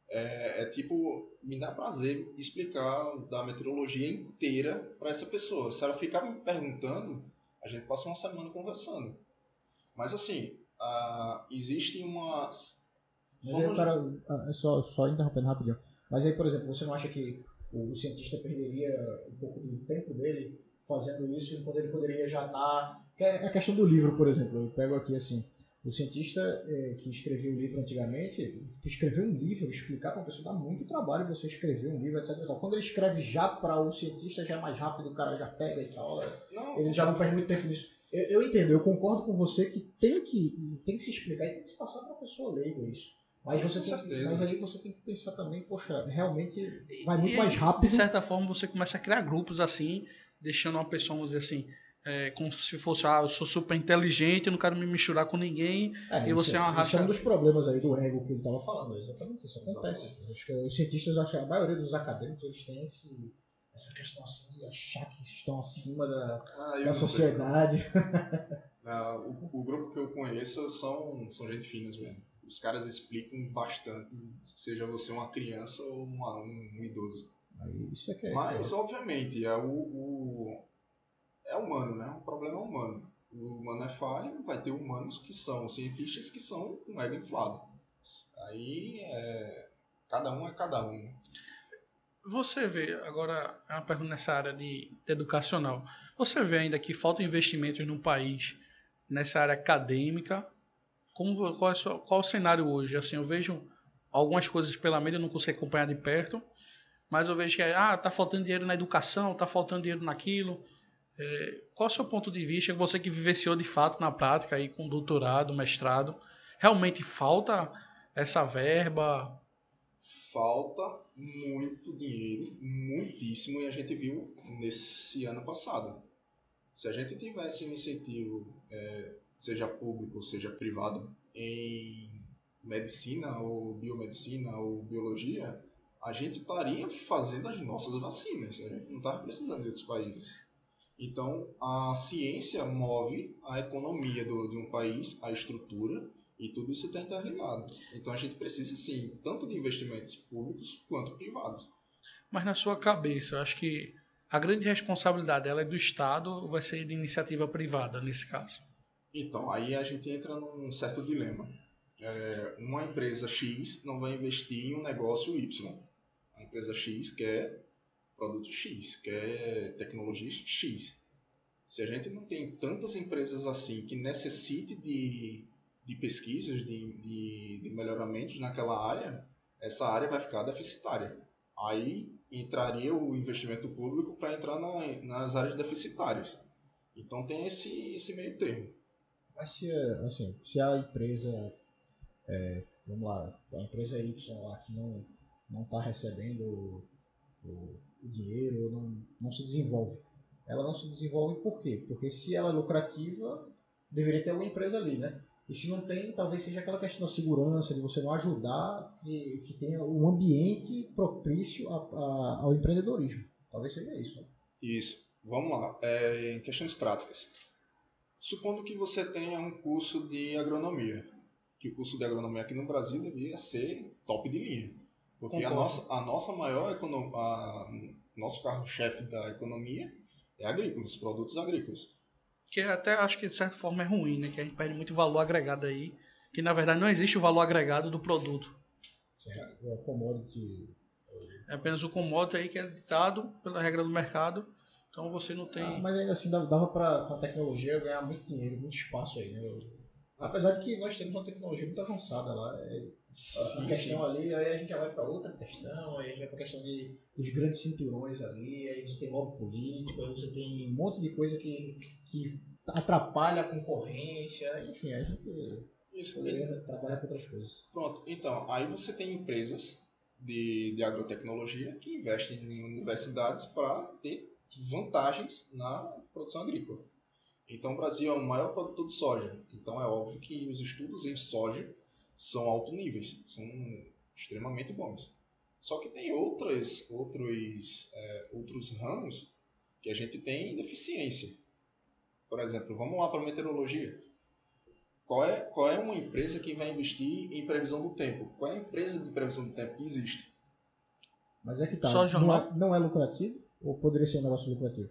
É, é, tipo, me dá prazer explicar da meteorologia inteira para essa pessoa. Se ela ficar me perguntando, a gente passa uma semana conversando. Mas assim, uh, existe uma. Mas aí, cara, é só, só interrompendo rapidinho. Mas aí, por exemplo, você não acha que o, o cientista perderia um pouco do tempo dele fazendo isso, quando ele poderia já estar. Tá... É a questão do livro, por exemplo. Eu pego aqui assim. O cientista é, que escreveu o livro antigamente, escrever um livro, explicar para uma pessoa, dá muito trabalho você escrever um livro, etc. Quando ele escreve já para o cientista, já é mais rápido, o cara já pega e tal. Não, ele já não perde muito tempo nisso. Eu, eu, entendo, eu concordo com você que tem que, tem que se explicar e tem que se passar para a pessoa leiga isso. Mas, você tem, mas aí você tem que pensar também, poxa, realmente vai muito e, mais rápido. De certa forma, você começa a criar grupos assim, deixando uma pessoa, vamos dizer assim, é, como se fosse, ah, eu sou super inteligente, eu não quero me misturar com ninguém, é, e você é uma raça... Isso é um dos problemas aí do ego que ele estava falando, exatamente isso acontece. Exatamente. Acho que os cientistas, acho que a maioria dos acadêmicos, eles têm esse, essa questão assim de achar que estão acima da, ah, da sociedade. Não, o, o, grupo que eu conheço são, são gente finas mesmo. Os caras explicam bastante, seja você uma criança ou uma, um, um idoso. Aí, isso é que é Mas, é. obviamente, é o, o é humano, né? O problema é humano. O humano é falho, vai ter humanos que são cientistas que são um ego inflado. Aí é, cada um é cada um. Você vê, agora é uma pergunta nessa área de, educacional. Você vê ainda que falta investimentos no país nessa área acadêmica? Como, qual, é, qual é o cenário hoje? Assim, eu vejo algumas coisas pela mídia, eu não consigo acompanhar de perto, mas eu vejo que ah, tá faltando dinheiro na educação, tá faltando dinheiro naquilo. É, qual o seu ponto de vista? Você que vivenciou de fato na prática aí com doutorado, mestrado, realmente falta essa verba? Falta muito dinheiro, muitíssimo, e a gente viu nesse ano passado. Se a gente tivesse um incentivo, é, seja público, seja privado, em medicina ou biomedicina ou biologia, a gente estaria fazendo as nossas vacinas. A gente não estava precisando de outros países. Então, a ciência move a economia do, de um país, a estrutura, e tudo isso está interligado. Então, a gente precisa, sim, tanto de investimentos públicos quanto privados. Mas, na sua cabeça, eu acho que a grande responsabilidade ela é do Estado ou vai ser de iniciativa privada, nesse caso? Então, aí a gente entra num certo dilema. É, uma empresa X não vai investir em um negócio Y. A empresa X quer produto X, que é tecnologia X. Se a gente não tem tantas empresas assim que necessite de, de pesquisas, de, de, de melhoramentos naquela área, essa área vai ficar deficitária. Aí entraria o investimento público para entrar na, nas áreas deficitárias. Então tem esse, esse meio termo. Mas se, assim, se a empresa, é, vamos lá, a empresa Y lá que não não está recebendo o, o dinheiro, não, não se desenvolve. Ela não se desenvolve por quê? Porque se ela é lucrativa, deveria ter alguma empresa ali, né? E se não tem, talvez seja aquela questão da segurança, de você não ajudar, que, que tenha um ambiente propício a, a, ao empreendedorismo. Talvez seja isso. Isso. Vamos lá. É, em questões práticas. Supondo que você tenha um curso de agronomia, que o curso de agronomia aqui no Brasil devia ser top de linha. Porque a nossa, a nossa maior economia, nosso carro-chefe da economia é agrícola, os produtos agrícolas. Que até acho que de certa forma é ruim, né? Que a gente perde muito valor agregado aí, que na verdade não existe o valor agregado do produto. É, o commodity. É apenas o commodity aí que é ditado pela regra do mercado. Então você não tem. Ah, mas ainda assim dava para a tecnologia ganhar muito dinheiro, muito espaço aí, né? Apesar de que nós temos uma tecnologia muito avançada lá. É, sim, questão sim. ali, aí a gente já vai para outra questão, aí a gente vai para a questão de, dos grandes cinturões ali, aí você tem lobby político, aí você tem um monte de coisa que, que atrapalha a concorrência, enfim, a gente Isso, poderia trabalhar com outras coisas. Pronto, então, aí você tem empresas de, de agrotecnologia que investem em universidades para ter vantagens na produção agrícola. Então o Brasil é o maior produtor de soja. Então é óbvio que os estudos em soja são alto níveis, são extremamente bons. Só que tem outras, outros, é, outros ramos que a gente tem deficiência. Por exemplo, vamos lá para a meteorologia. Qual é, qual é uma empresa que vai investir em previsão do tempo? Qual é a empresa de previsão do tempo que existe? Mas é que tá. Só não, jornal? é, não é lucrativo? Ou poderia ser um negócio lucrativo?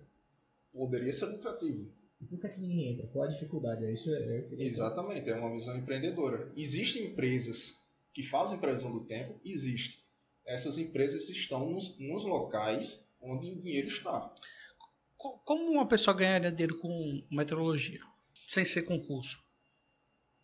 Poderia ser lucrativo. Por que, é que ninguém entra? Qual a dificuldade? É isso é, queria Exatamente, é uma visão empreendedora. Existem empresas que fazem previsão do tempo? Existe. Essas empresas estão nos, nos locais onde o dinheiro está. Co- Como uma pessoa ganharia dinheiro com meteorologia? Sem ser concurso.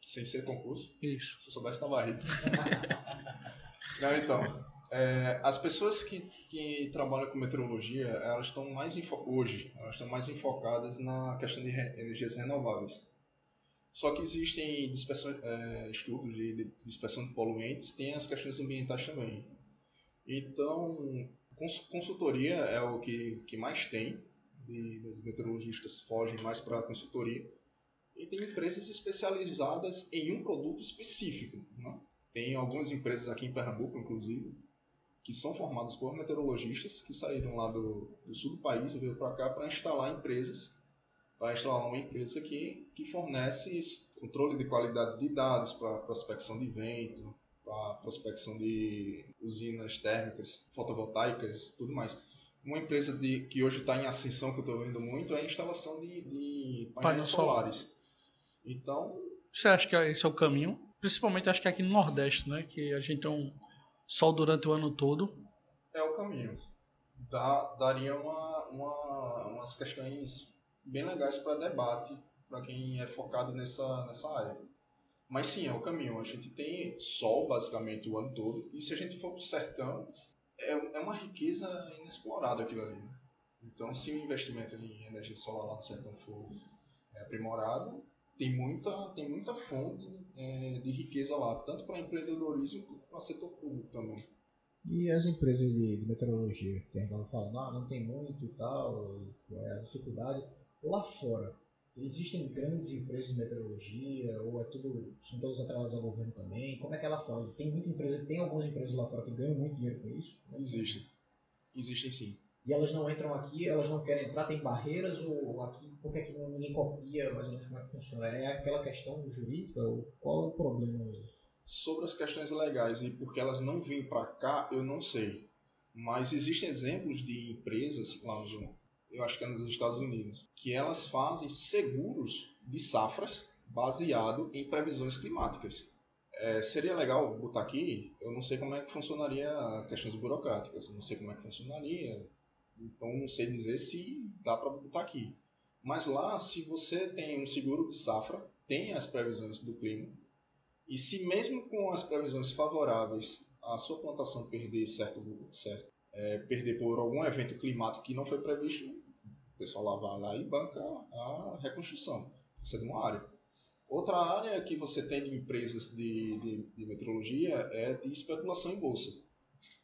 Sem ser concurso. Isso. Se eu soubesse, tava rico. Não, então. É, as pessoas que, que trabalham com meteorologia, elas estão mais hoje, elas estão mais enfocadas na questão de re- energias renováveis. Só que existem é, estudos de dispersão de poluentes, tem as questões ambientais também. Então, cons- consultoria é o que, que mais tem, de, os meteorologistas fogem mais para a consultoria. E tem empresas especializadas em um produto específico. Né? Tem algumas empresas aqui em Pernambuco, inclusive, que são formadas por meteorologistas que saíram lá do, do sul do país e veio para cá para instalar empresas, para instalar uma empresa que, que fornece isso, controle de qualidade de dados para prospecção de vento, para prospecção de usinas térmicas, fotovoltaicas, tudo mais. Uma empresa de, que hoje está em ascensão, que eu estou vendo muito, é a instalação de, de painéis solar. solares. Então, Você acha que esse é o caminho? Principalmente acho que aqui no Nordeste, né? Que a gente tem um sol durante o ano todo. é o caminho. Dá, daria uma, uma, umas questões bem legais para debate para quem é focado nessa, nessa área. Mas sim, é o caminho. A gente tem sol basicamente o ano todo. E se a gente for para o sertão, é, é uma riqueza inexplorada aquilo ali. Então, se o investimento em energia solar lá no sertão for é, aprimorado, tem muita, tem muita fonte é, de riqueza lá, tanto para empreendedorismo quanto para setor público também. E as empresas de, de meteorologia, que a gente estava falando, ah, não tem muito e tal, qual é a dificuldade. Lá fora, existem grandes empresas de meteorologia, ou é tudo, são todas atreladas ao governo também? Como é que é lá fora? Tem muita empresa, tem algumas empresas lá fora que ganham muito dinheiro com isso? Existem. Existem sim. E elas não entram aqui, elas não querem entrar, tem barreiras, ou aqui, por que, que ninguém copia mais ou menos como é que funciona? É aquela questão jurídica? Qual é o problema? Sobre as questões legais e porque elas não vêm para cá, eu não sei. Mas existem exemplos de empresas lá no, eu acho que é nos Estados Unidos, que elas fazem seguros de safras baseado em previsões climáticas. É, seria legal botar aqui, eu não sei como é que funcionaria questões burocráticas, não sei como é que funcionaria, então não sei dizer se dá para botar aqui. Mas lá, se você tem um seguro de safra, tem as previsões do clima, e se mesmo com as previsões favoráveis a sua plantação perder certo, certo é, perder por algum evento climático que não foi previsto, o pessoal lá vai lá e banca a reconstrução. Isso é de uma área. Outra área que você tem de empresas de, de, de meteorologia é de especulação em bolsa.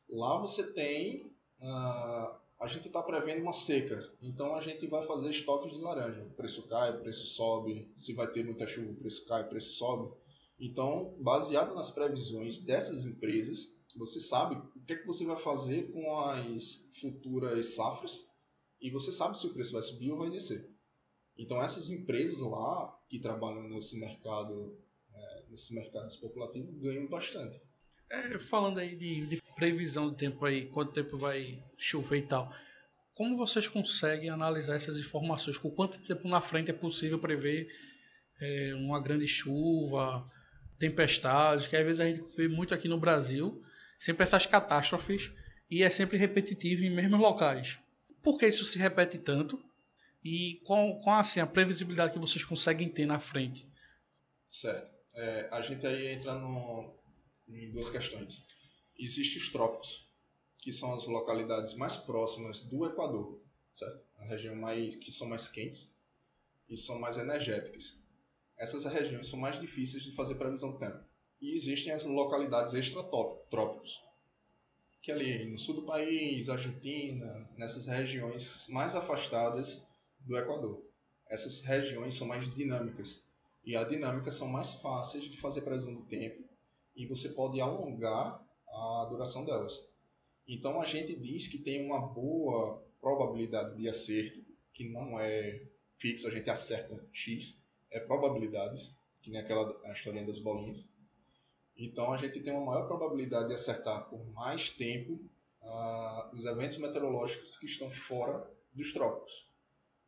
Lá você tem. ah, a gente está prevendo uma seca, então a gente vai fazer estoques de laranja. O preço cai, o preço sobe. Se vai ter muita chuva, o preço cai, o preço sobe. Então, baseado nas previsões dessas empresas, você sabe o que, é que você vai fazer com as futuras safras e você sabe se o preço vai subir ou vai descer. Então, essas empresas lá que trabalham nesse mercado, é, nesse mercado especulativo ganham bastante. É, falando aí de, de previsão do tempo aí, quanto tempo vai chover e tal. Como vocês conseguem analisar essas informações? Com quanto tempo na frente é possível prever é, uma grande chuva, tempestades, que às vezes a gente vê muito aqui no Brasil, sempre essas catástrofes, e é sempre repetitivo em mesmos locais. Por que isso se repete tanto? E qual, qual assim, a previsibilidade que vocês conseguem ter na frente? Certo. É, a gente aí entra no, em duas questões. Existem os trópicos, que são as localidades mais próximas do Equador, certo? A região mais, que são mais quentes e são mais energéticas. Essas regiões são mais difíceis de fazer previsão do tempo. E existem as localidades extratrópicos, que ali no sul do país, Argentina, nessas regiões mais afastadas do Equador. essas regiões são mais dinâmicas. E a dinâmica são mais fáceis de fazer previsão do tempo e você pode alongar a duração delas. Então a gente diz que tem uma boa probabilidade de acerto, que não é fixo, a gente acerta X, é probabilidades, que nem aquela a historinha das bolinhas. Então a gente tem uma maior probabilidade de acertar por mais tempo uh, os eventos meteorológicos que estão fora dos trópicos.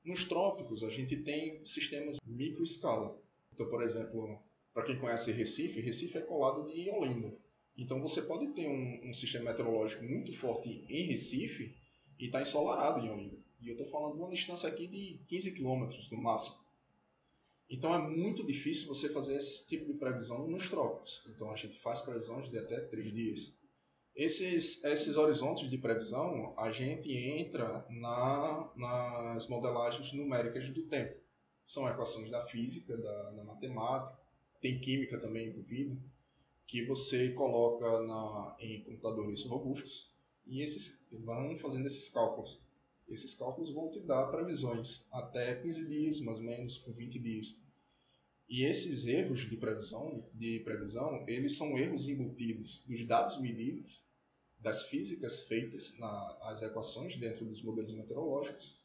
Nos trópicos a gente tem sistemas microescala. Então, por exemplo, para quem conhece Recife, Recife é colado de Olinda. Então você pode ter um, um sistema meteorológico muito forte em Recife e estar tá ensolarado em Olinda. E eu estou falando de uma distância aqui de 15 km no máximo. Então é muito difícil você fazer esse tipo de previsão nos trópicos. Então a gente faz previsões de até três dias. Esses, esses horizontes de previsão, a gente entra na, nas modelagens numéricas do tempo. São equações da física, da, da matemática, tem química também envolvida que você coloca na, em computadores robustos e esses vão fazendo esses cálculos. Esses cálculos vão te dar previsões até 15 dias, mais ou menos, com 20 dias. E esses erros de previsão, de previsão, eles são erros embutidos dos dados medidos, das físicas feitas nas equações dentro dos modelos meteorológicos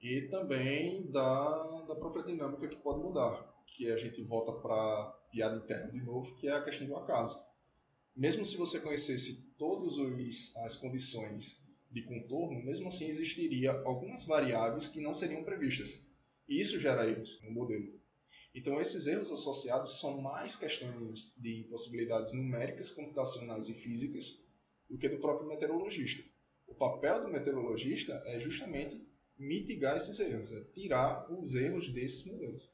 e também da, da própria dinâmica que pode mudar, que a gente volta para piada interna de novo, que é a questão do acaso. Mesmo se você conhecesse todas as condições de contorno, mesmo assim existiria algumas variáveis que não seriam previstas. E isso gera erros no modelo. Então, esses erros associados são mais questões de possibilidades numéricas, computacionais e físicas do que do próprio meteorologista. O papel do meteorologista é justamente mitigar esses erros, é tirar os erros desses modelos.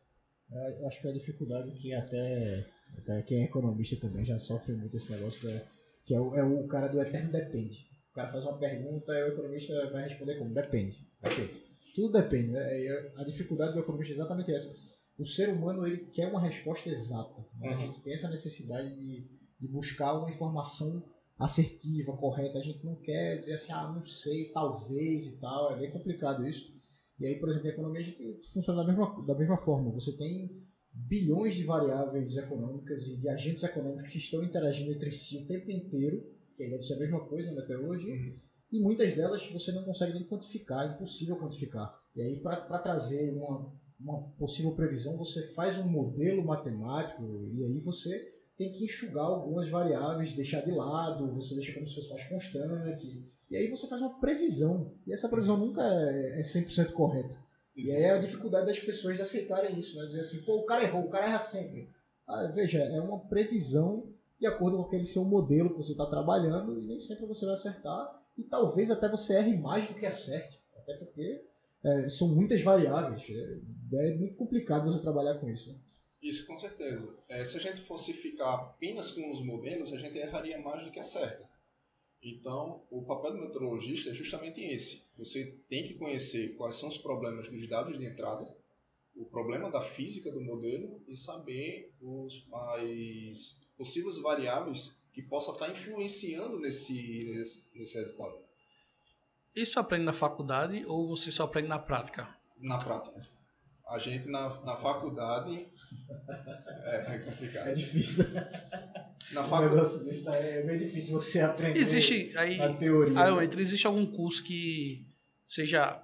É, eu acho que é a dificuldade que até, até quem é economista também já sofre muito esse negócio, né? que é o, é o cara do eterno depende. O cara faz uma pergunta e o economista vai responder como? Depende. Depende. Tudo depende. Né? A dificuldade do economista é exatamente essa. O ser humano ele quer uma resposta exata. Né? Uhum. A gente tem essa necessidade de, de buscar uma informação assertiva, correta. A gente não quer dizer assim, ah, não sei, talvez e tal. É bem complicado isso. E aí, por exemplo, a economia funciona da mesma, da mesma forma. Você tem bilhões de variáveis econômicas e de agentes econômicos que estão interagindo entre si o tempo inteiro, que deve ser a mesma coisa na meteorologia, uhum. e muitas delas você não consegue nem quantificar, é impossível quantificar. E aí, para trazer uma, uma possível previsão, você faz um modelo matemático e aí você tem que enxugar algumas variáveis, deixar de lado, você deixa como se fosse mais constante. E aí você faz uma previsão. E essa previsão nunca é, é 100% correta. E aí é a dificuldade das pessoas de aceitarem isso, né? Dizer assim, pô, o cara errou, o cara erra sempre. Ah, veja, é uma previsão de acordo com aquele seu modelo que você está trabalhando e nem sempre você vai acertar. E talvez até você erre mais do que acerte. Até porque é, são muitas variáveis. É, é, muito complicado você trabalhar com isso. Né? Isso, com certeza. É, se a gente fosse ficar apenas com os modelos, a gente erraria mais do que acerta. Então, o papel do meteorologista é justamente esse. Você tem que conhecer quais são os problemas dos dados de entrada, o problema da física do modelo e saber os, as possíveis variáveis que possam estar influenciando nesse, nesse, nesse resultado. Isso aprende na faculdade ou você só aprende na prática? Na prática. A gente na, na faculdade é, é complicado. É difícil. Na faculdade. Negócio desse é meio difícil você aprender existe, aí, a teoria. Aí, né? existe algum curso que seja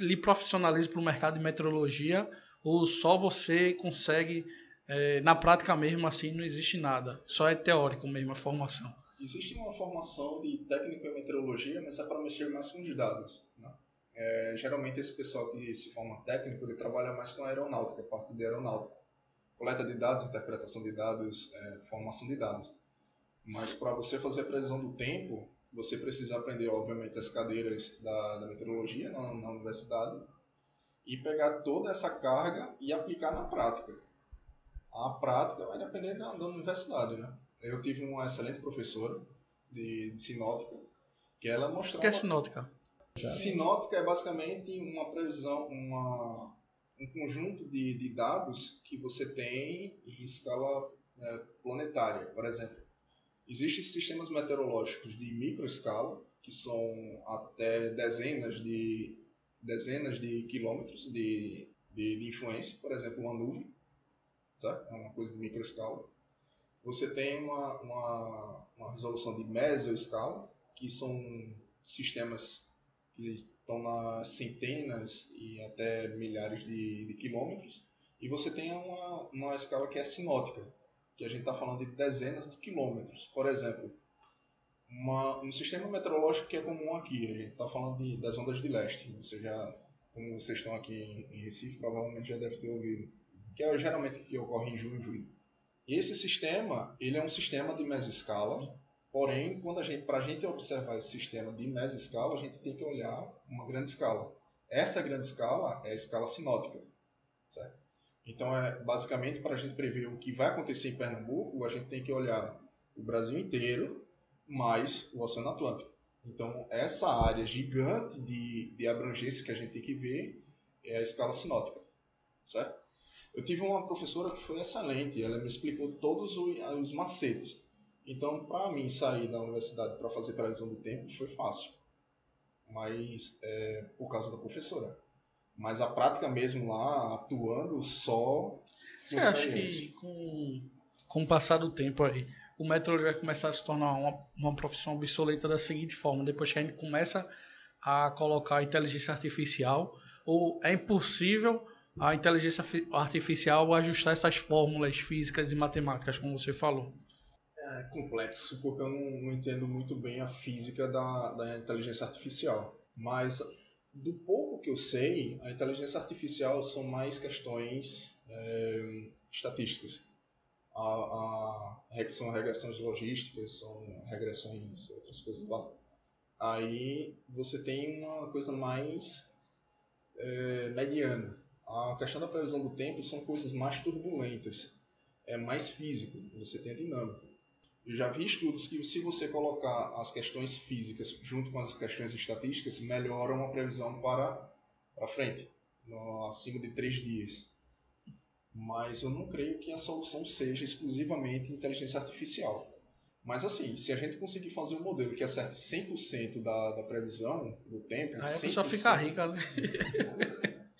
lhe profissionalize para o mercado de meteorologia ou só você consegue é, na prática mesmo assim não existe nada só é teórico mesmo a formação existe uma formação de técnico em meteorologia mas é para mexer mais com os dados né? É, geralmente esse pessoal que se forma técnico, ele trabalha mais com a aeronáutica, parte de aeronáutica. Coleta de dados, interpretação de dados, é, formação de dados. Mas para você fazer a previsão do tempo, você precisa aprender, obviamente, as cadeiras da, da meteorologia na, na universidade e pegar toda essa carga e aplicar na prática. A prática vai depender da, da universidade, né? Eu tive uma excelente professora de, de sinótica que ela mostrava... O que é sinótica? Sinótica é basicamente uma previsão, uma, um conjunto de, de dados que você tem em escala é, planetária. Por exemplo, existem sistemas meteorológicos de microescala, que são até dezenas de, dezenas de quilômetros de, de, de influência, por exemplo, uma nuvem, certo? é uma coisa de microescala. Você tem uma, uma, uma resolução de mesoescala, que são sistemas que estão nas centenas e até milhares de, de quilômetros. E você tem uma, uma escala que é sinótica, que a gente está falando de dezenas de quilômetros. Por exemplo, uma, um sistema meteorológico que é comum aqui, a gente está falando de, das ondas de leste. Você já, como vocês estão aqui em, Recife, provavelmente já deve ter ouvido, que é geralmente que ocorre em junho e julho. Esse sistema, ele é um sistema de mesoscala, porém, quando a gente, para a gente observar esse sistema de mesoscala, a gente tem que olhar uma grande escala. Essa grande escala é a escala sinótica, certo? Então, é basicamente para a gente prever o que vai acontecer em Pernambuco, a gente tem que olhar o Brasil inteiro mais o Oceano Atlântico. Então, essa área gigante de, de abrangência que a gente tem que ver é a escala sinótica, certo? Eu tive uma professora que foi excelente, ela me explicou todos os macetes. Então, para mim sair da universidade para fazer previsão do tempo foi fácil, mas é, por causa da professora. Mas a prática mesmo lá, atuando só. Você acha que com, com o passar do tempo aí, o meteorologia vai começar a se tornar uma, uma profissão obsoleta da seguinte forma: depois que a gente começa a colocar a inteligência artificial, ou é impossível a inteligência artificial ajustar essas fórmulas físicas e matemáticas, como você falou? É complexo, porque eu não, não entendo muito bem a física da, da inteligência artificial. Mas do pouco que eu sei, a inteligência artificial são mais questões é, estatísticas. A, a, são regressões logísticas, são regressões, outras coisas lá. Aí você tem uma coisa mais é, mediana. A questão da previsão do tempo são coisas mais turbulentas, é mais físico, você tem a dinâmica. Eu já vi estudos que se você colocar as questões físicas junto com as questões estatísticas, melhoram a previsão para, para frente, no, acima de três dias. Mas eu não creio que a solução seja exclusivamente inteligência artificial. Mas assim, se a gente conseguir fazer um modelo que acerte 100% da, da previsão do tempo... Aí a pessoa fica rica, né?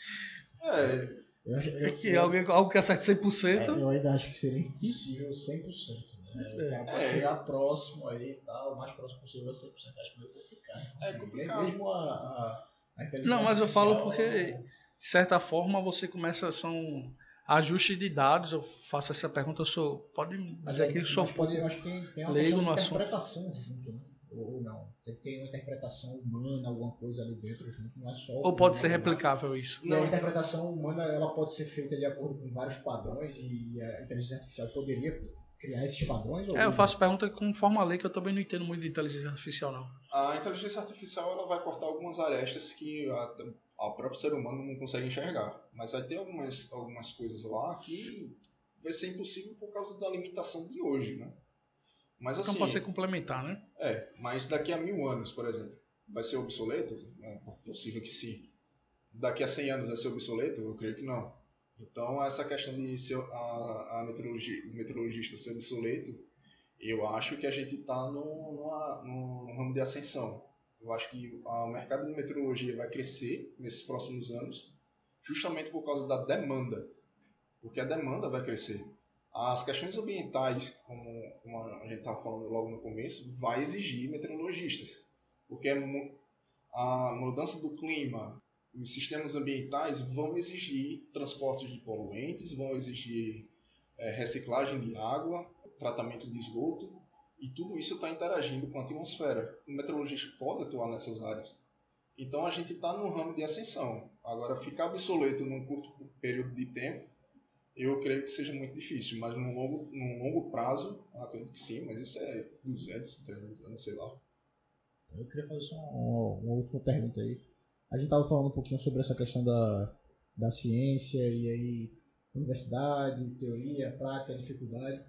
é, eu, eu, que eu, algo, algo que acerte 100%. É, eu ainda acho que seria impossível 100%. Né? O cara pode é. chegar próximo aí e tal, o mais próximo possível a 100%. Acho meio complicado. É complicado. Mesmo a, a, a inteligência Não, mas eu falo porque, de certa forma, você começa. São ajuste de dados. Eu faço essa pergunta, eu sou. Pode dizer que eu sou. Pode, eu acho que tem, tem uma leigo no interpretação assunto. junto, né? Ou não. Tem que ter uma interpretação humana, alguma coisa ali dentro junto, não é só. Ou pode ser replicável isso? Não, a interpretação humana ela pode ser feita de acordo com vários padrões e a inteligência artificial poderia criar esses padrões? é, eu faço pergunta conforme a lei, que eu também não entendo muito de inteligência artificial, não. A inteligência artificial ela vai cortar algumas arestas que a, a próprio ser humano não consegue enxergar. Mas vai ter algumas, algumas coisas lá que vai ser impossível por causa da limitação de hoje, né? Mas então assim. Então pode ser complementar, né? É, mas daqui a mil anos, por exemplo, vai ser obsoleto? É possível que sim. Daqui a 100 anos vai ser obsoleto? Eu creio que não. Então, essa questão de ser a, a meteorologia, o meteorologista ser obsoleto, eu acho que a gente está no ramo de ascensão. Eu acho que o mercado de meteorologia vai crescer nesses próximos anos, justamente por causa da demanda. Porque a demanda vai crescer. As questões ambientais, como, a gente estava falando logo no começo, vai exigir meteorologistas, porque é a mudança do clima, os sistemas ambientais vão exigir transporte de poluentes, vão exigir é, reciclagem de água, tratamento de esgoto, e tudo isso está interagindo com a atmosfera. O meteorologista pode atuar nessas áreas. Então a gente está no ramo de ascensão. Agora, ficar obsoleto num curto período de tempo eu creio que seja muito difícil, mas num longo, num longo prazo, acredito que sim, mas isso é 200, 300 anos, sei lá. Eu queria fazer só uma, uma última pergunta aí. A gente estava falando um pouquinho sobre essa questão da, da ciência e aí universidade, teoria, prática, dificuldade.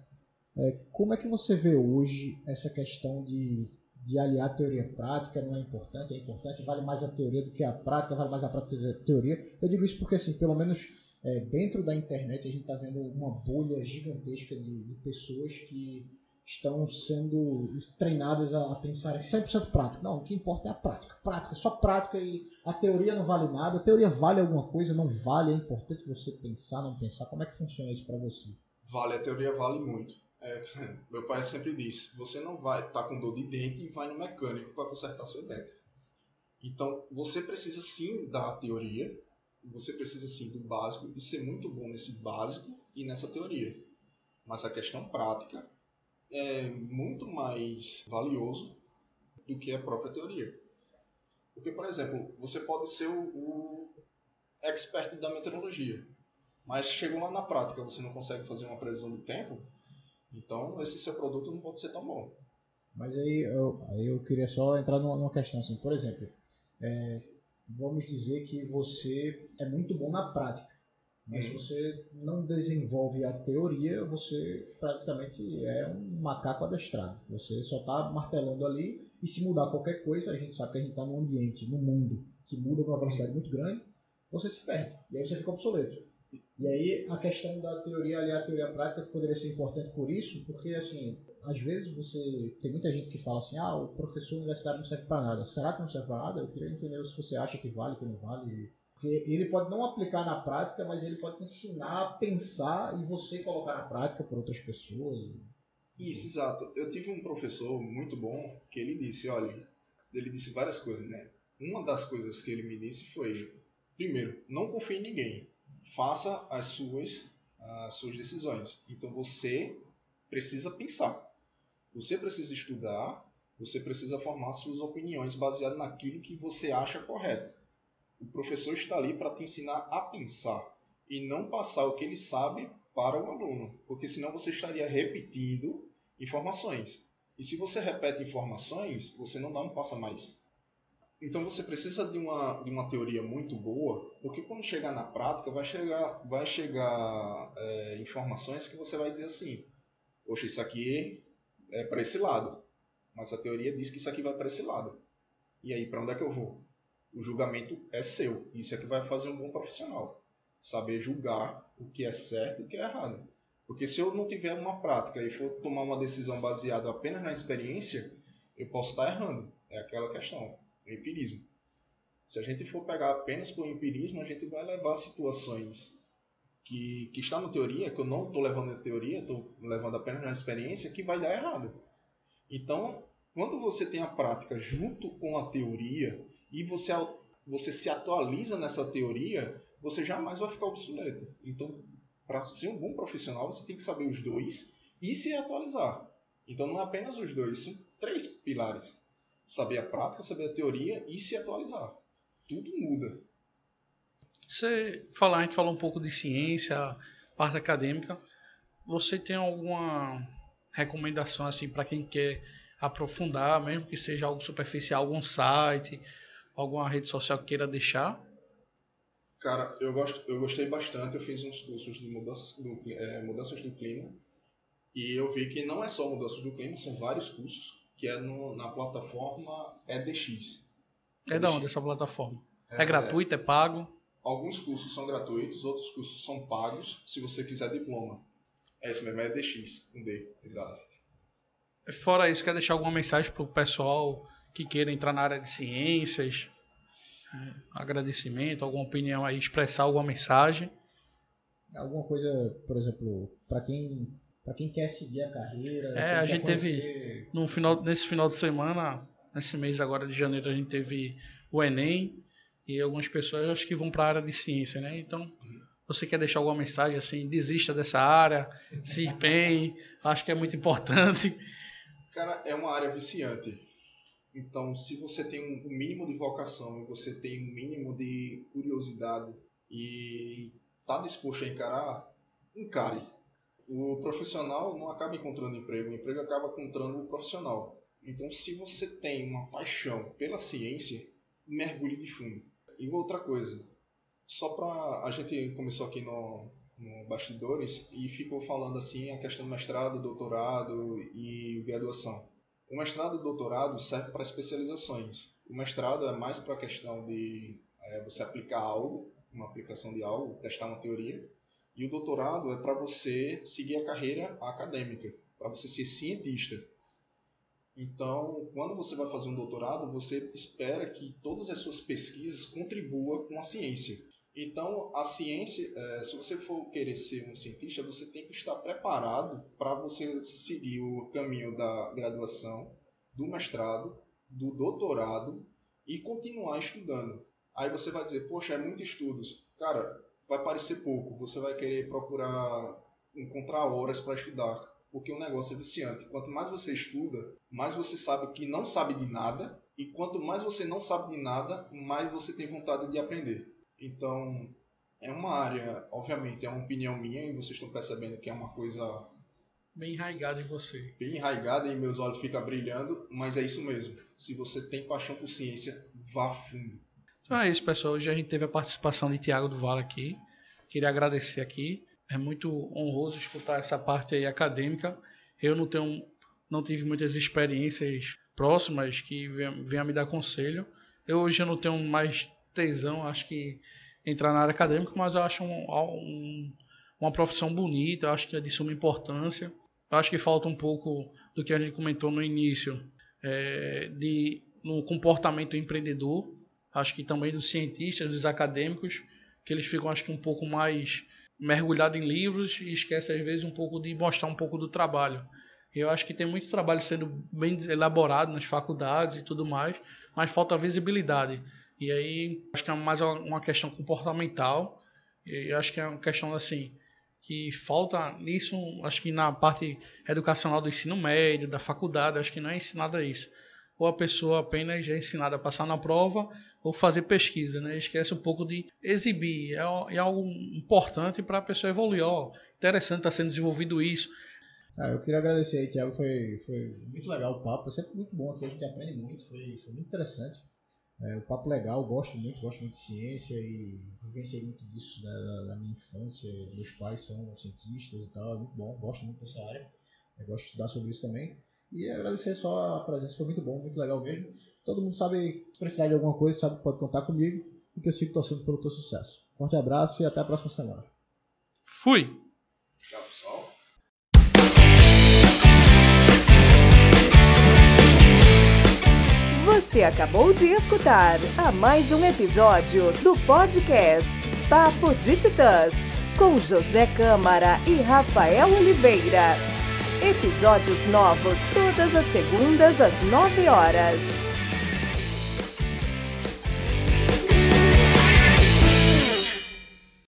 É, como é que você vê hoje essa questão de, de aliar teoria e prática? Não é importante? É importante? Vale mais a teoria do que a prática? Vale mais a prática do que a teoria? Eu digo isso porque, assim, pelo menos é, dentro da internet a gente está vendo uma bolha gigantesca de, de, pessoas que estão sendo treinadas a, pensar em 100% prático. Não, o que importa é a prática. Prática, só prática e a teoria não vale nada. A teoria vale alguma coisa, não vale. É importante você pensar, não pensar. Como é que funciona isso para você? Vale, a teoria vale muito. É, meu pai sempre disse: você não vai estar tá com dor de dente e vai no mecânico para consertar seu dente. Então, você precisa sim da teoria, você precisa sim do básico e ser muito bom nesse básico e nessa teoria. Mas a questão prática é muito mais valioso do que a própria teoria. Porque, por exemplo, você pode ser o, o expert da meteorologia, mas chegou lá na prática, você não consegue fazer uma previsão do tempo, então esse seu produto não pode ser tão bom. Mas aí eu, aí eu queria só entrar numa, questão assim, por exemplo, é, vamos dizer que você é muito bom na prática, mas se uhum. você não desenvolve a teoria, você praticamente é um macaco adestrado. Você só está martelando ali e se mudar qualquer coisa, a gente sabe que a gente está num ambiente, num mundo que muda com uma velocidade muito grande, você se perde. E aí você fica obsoleto. E aí a questão da teoria ali, a teoria prática poderia ser importante por isso, porque assim, às vezes você tem muita gente que fala assim, ah, o professor universitário não serve para nada. Será que não serve para nada? Eu queria entender se você acha que vale, que não vale. Porque ele pode não aplicar na prática, mas ele pode te ensinar a pensar e você colocar na prática por outras pessoas. Isso, exato. Eu tive um professor muito bom que ele disse, olha, ele disse várias coisas, né? Uma das coisas que ele me disse foi, primeiro, não confie em ninguém. Faça as suas as suas decisões. Então você precisa pensar. Você precisa estudar, você precisa formar suas opiniões baseadas naquilo que você acha correto. O professor está ali para te ensinar a pensar e não passar o que ele sabe para o aluno, porque senão você estaria repetindo informações. E se você repete informações, você não dá um passo a mais. Então você precisa de uma, de uma teoria muito boa, porque quando chegar na prática vai chegar, vai chegar é, informações que você vai dizer assim, poxa, isso aqui é para esse lado, mas a teoria diz que isso aqui vai para esse lado. E aí, para onde é que eu vou? o julgamento é seu. Isso é que vai fazer um bom profissional. Saber julgar o que é certo e o que é errado. Porque se eu não tiver uma prática e for tomar uma decisão baseada apenas na experiência, eu posso estar errando. É aquela questão, empirismo. Se a gente for pegar apenas por empirismo, a gente vai levar situações que, que está na teoria, que eu não estou levando na teoria, estou levando apenas na experiência, que vai dar errado. Então, quando você tem a prática junto com a teoria, e você, você se atualiza nessa teoria, você jamais vai ficar obsoleto. Então, para ser um bom profissional, você tem que saber os dois e se atualizar. Então, não é apenas os dois, são três pilares: saber a prática, saber a teoria e se atualizar. Tudo muda. Você falar, a gente falou um pouco de ciência, parte acadêmica. Você tem alguma recomendação assim para quem quer aprofundar, mesmo que seja algo superficial, algum site, alguma rede social que queira deixar? Cara, eu, gosto, eu gostei bastante. Eu fiz uns cursos de mudanças do, é, mudanças do clima. E eu vi que não é só mudanças do clima, são vários cursos, que é no, na plataforma EDX. É da onde essa plataforma? É, é gratuito, é pago? Alguns cursos são gratuitos, outros cursos são pagos, se você quiser diploma. É isso mesmo, é EDX, com D, ligado? Fora isso, quer deixar alguma mensagem pro pessoal que queira entrar na área de ciências, é, agradecimento, alguma opinião aí, expressar alguma mensagem. Alguma coisa, por exemplo, para quem para quem quer seguir a carreira. É, a gente conhecer... teve no final nesse final de semana, nesse mês agora de janeiro, a gente teve o Enem e algumas pessoas acho que vão para a área de ciência, né? Então, você quer deixar alguma mensagem assim, desista dessa área, se empenhe, acho que é muito importante. Cara, é uma área viciante. Então, se você tem um mínimo de vocação e você tem um mínimo de curiosidade e está disposto a encarar, encare. O profissional não acaba encontrando emprego, o emprego acaba encontrando o profissional. Então, se você tem uma paixão pela ciência, mergulhe de fundo. E outra coisa, só para a gente começou aqui no, no bastidores e ficou falando assim a questão do mestrado, doutorado e graduação. O mestrado e o doutorado serve para especializações. O mestrado é mais para a questão de é, você aplicar algo, uma aplicação de algo, testar uma teoria. E o doutorado é para você seguir a carreira acadêmica. para você ser cientista. Então, quando você vai fazer um doutorado, você espera que todas as suas pesquisas contribuam com a ciência. Então, a ciência, é, se você for querer ser um cientista, você tem que estar preparado para você seguir o caminho da graduação, do mestrado, do doutorado e continuar estudando. Aí você vai dizer, poxa, é muito estudos. Cara, vai parecer pouco. Você vai querer procurar encontrar horas para estudar, porque o negócio é viciante. Quanto mais você estuda, mais você sabe que não sabe de nada, e quanto mais você não sabe de nada, mais você tem vontade de aprender. Então, é uma área, obviamente, é uma opinião minha, e vocês estão percebendo que é uma coisa bem enraigada em você. Bem enraigada e meus olhos ficam brilhando, mas é isso mesmo. Se você tem paixão por ciência, vá fundo. Então é isso, pessoal. Hoje a gente teve a participação de Tiago do Vale aqui. Queria agradecer aqui. É muito honroso escutar essa parte aí acadêmica. Eu não tenho, não tive muitas experiências próximas que venham me dar conselho. Eu hoje eu não tenho mais tesão, acho que entrar na área acadêmica, mas eu acho um, um, uma profissão bonita, acho que é de suma importância. Acho que falta um pouco do que a gente comentou no início, é, de no comportamento empreendedor. Acho que também dos cientistas, dos acadêmicos, que eles ficam acho que um pouco mais mergulhados em livros e esquecem às vezes um pouco de mostrar um pouco do trabalho. Eu acho que tem muito trabalho sendo bem elaborado nas faculdades e tudo mais, mas falta visibilidade. E aí acho que é mais uma questão comportamental. E acho que é uma questão assim que falta isso, acho que na parte educacional do ensino médio, da faculdade, acho que não é ensinada isso. Ou a pessoa apenas é ensinada a passar na prova ou fazer pesquisa, né? Esquece um pouco de exibir, é, é algo importante para a pessoa evoluir. Ó, interessante está sendo desenvolvido isso. Ah, eu queria agradecer aí, Thiago, foi, foi muito legal o papo, é sempre muito bom aqui, a gente aprende muito, foi, foi muito interessante. É, o papo legal, gosto muito, gosto muito de ciência e vivenciei muito disso né, da, da, minha infância. Meus pais são cientistas e tal, é muito bom, gosto muito dessa área. Eu gosto de estudar sobre isso também. E agradecer só a presença, foi muito bom, muito legal mesmo. Todo mundo sabe, se precisar de alguma coisa, sabe que pode contar comigo e que eu sigo torcendo pelo teu sucesso. Forte abraço e até a próxima semana. Fui! Você acabou de escutar a mais um episódio do podcast Papo de Titãs, com José Câmara e Rafael Oliveira. Episódios novos todas as segundas às 9 horas.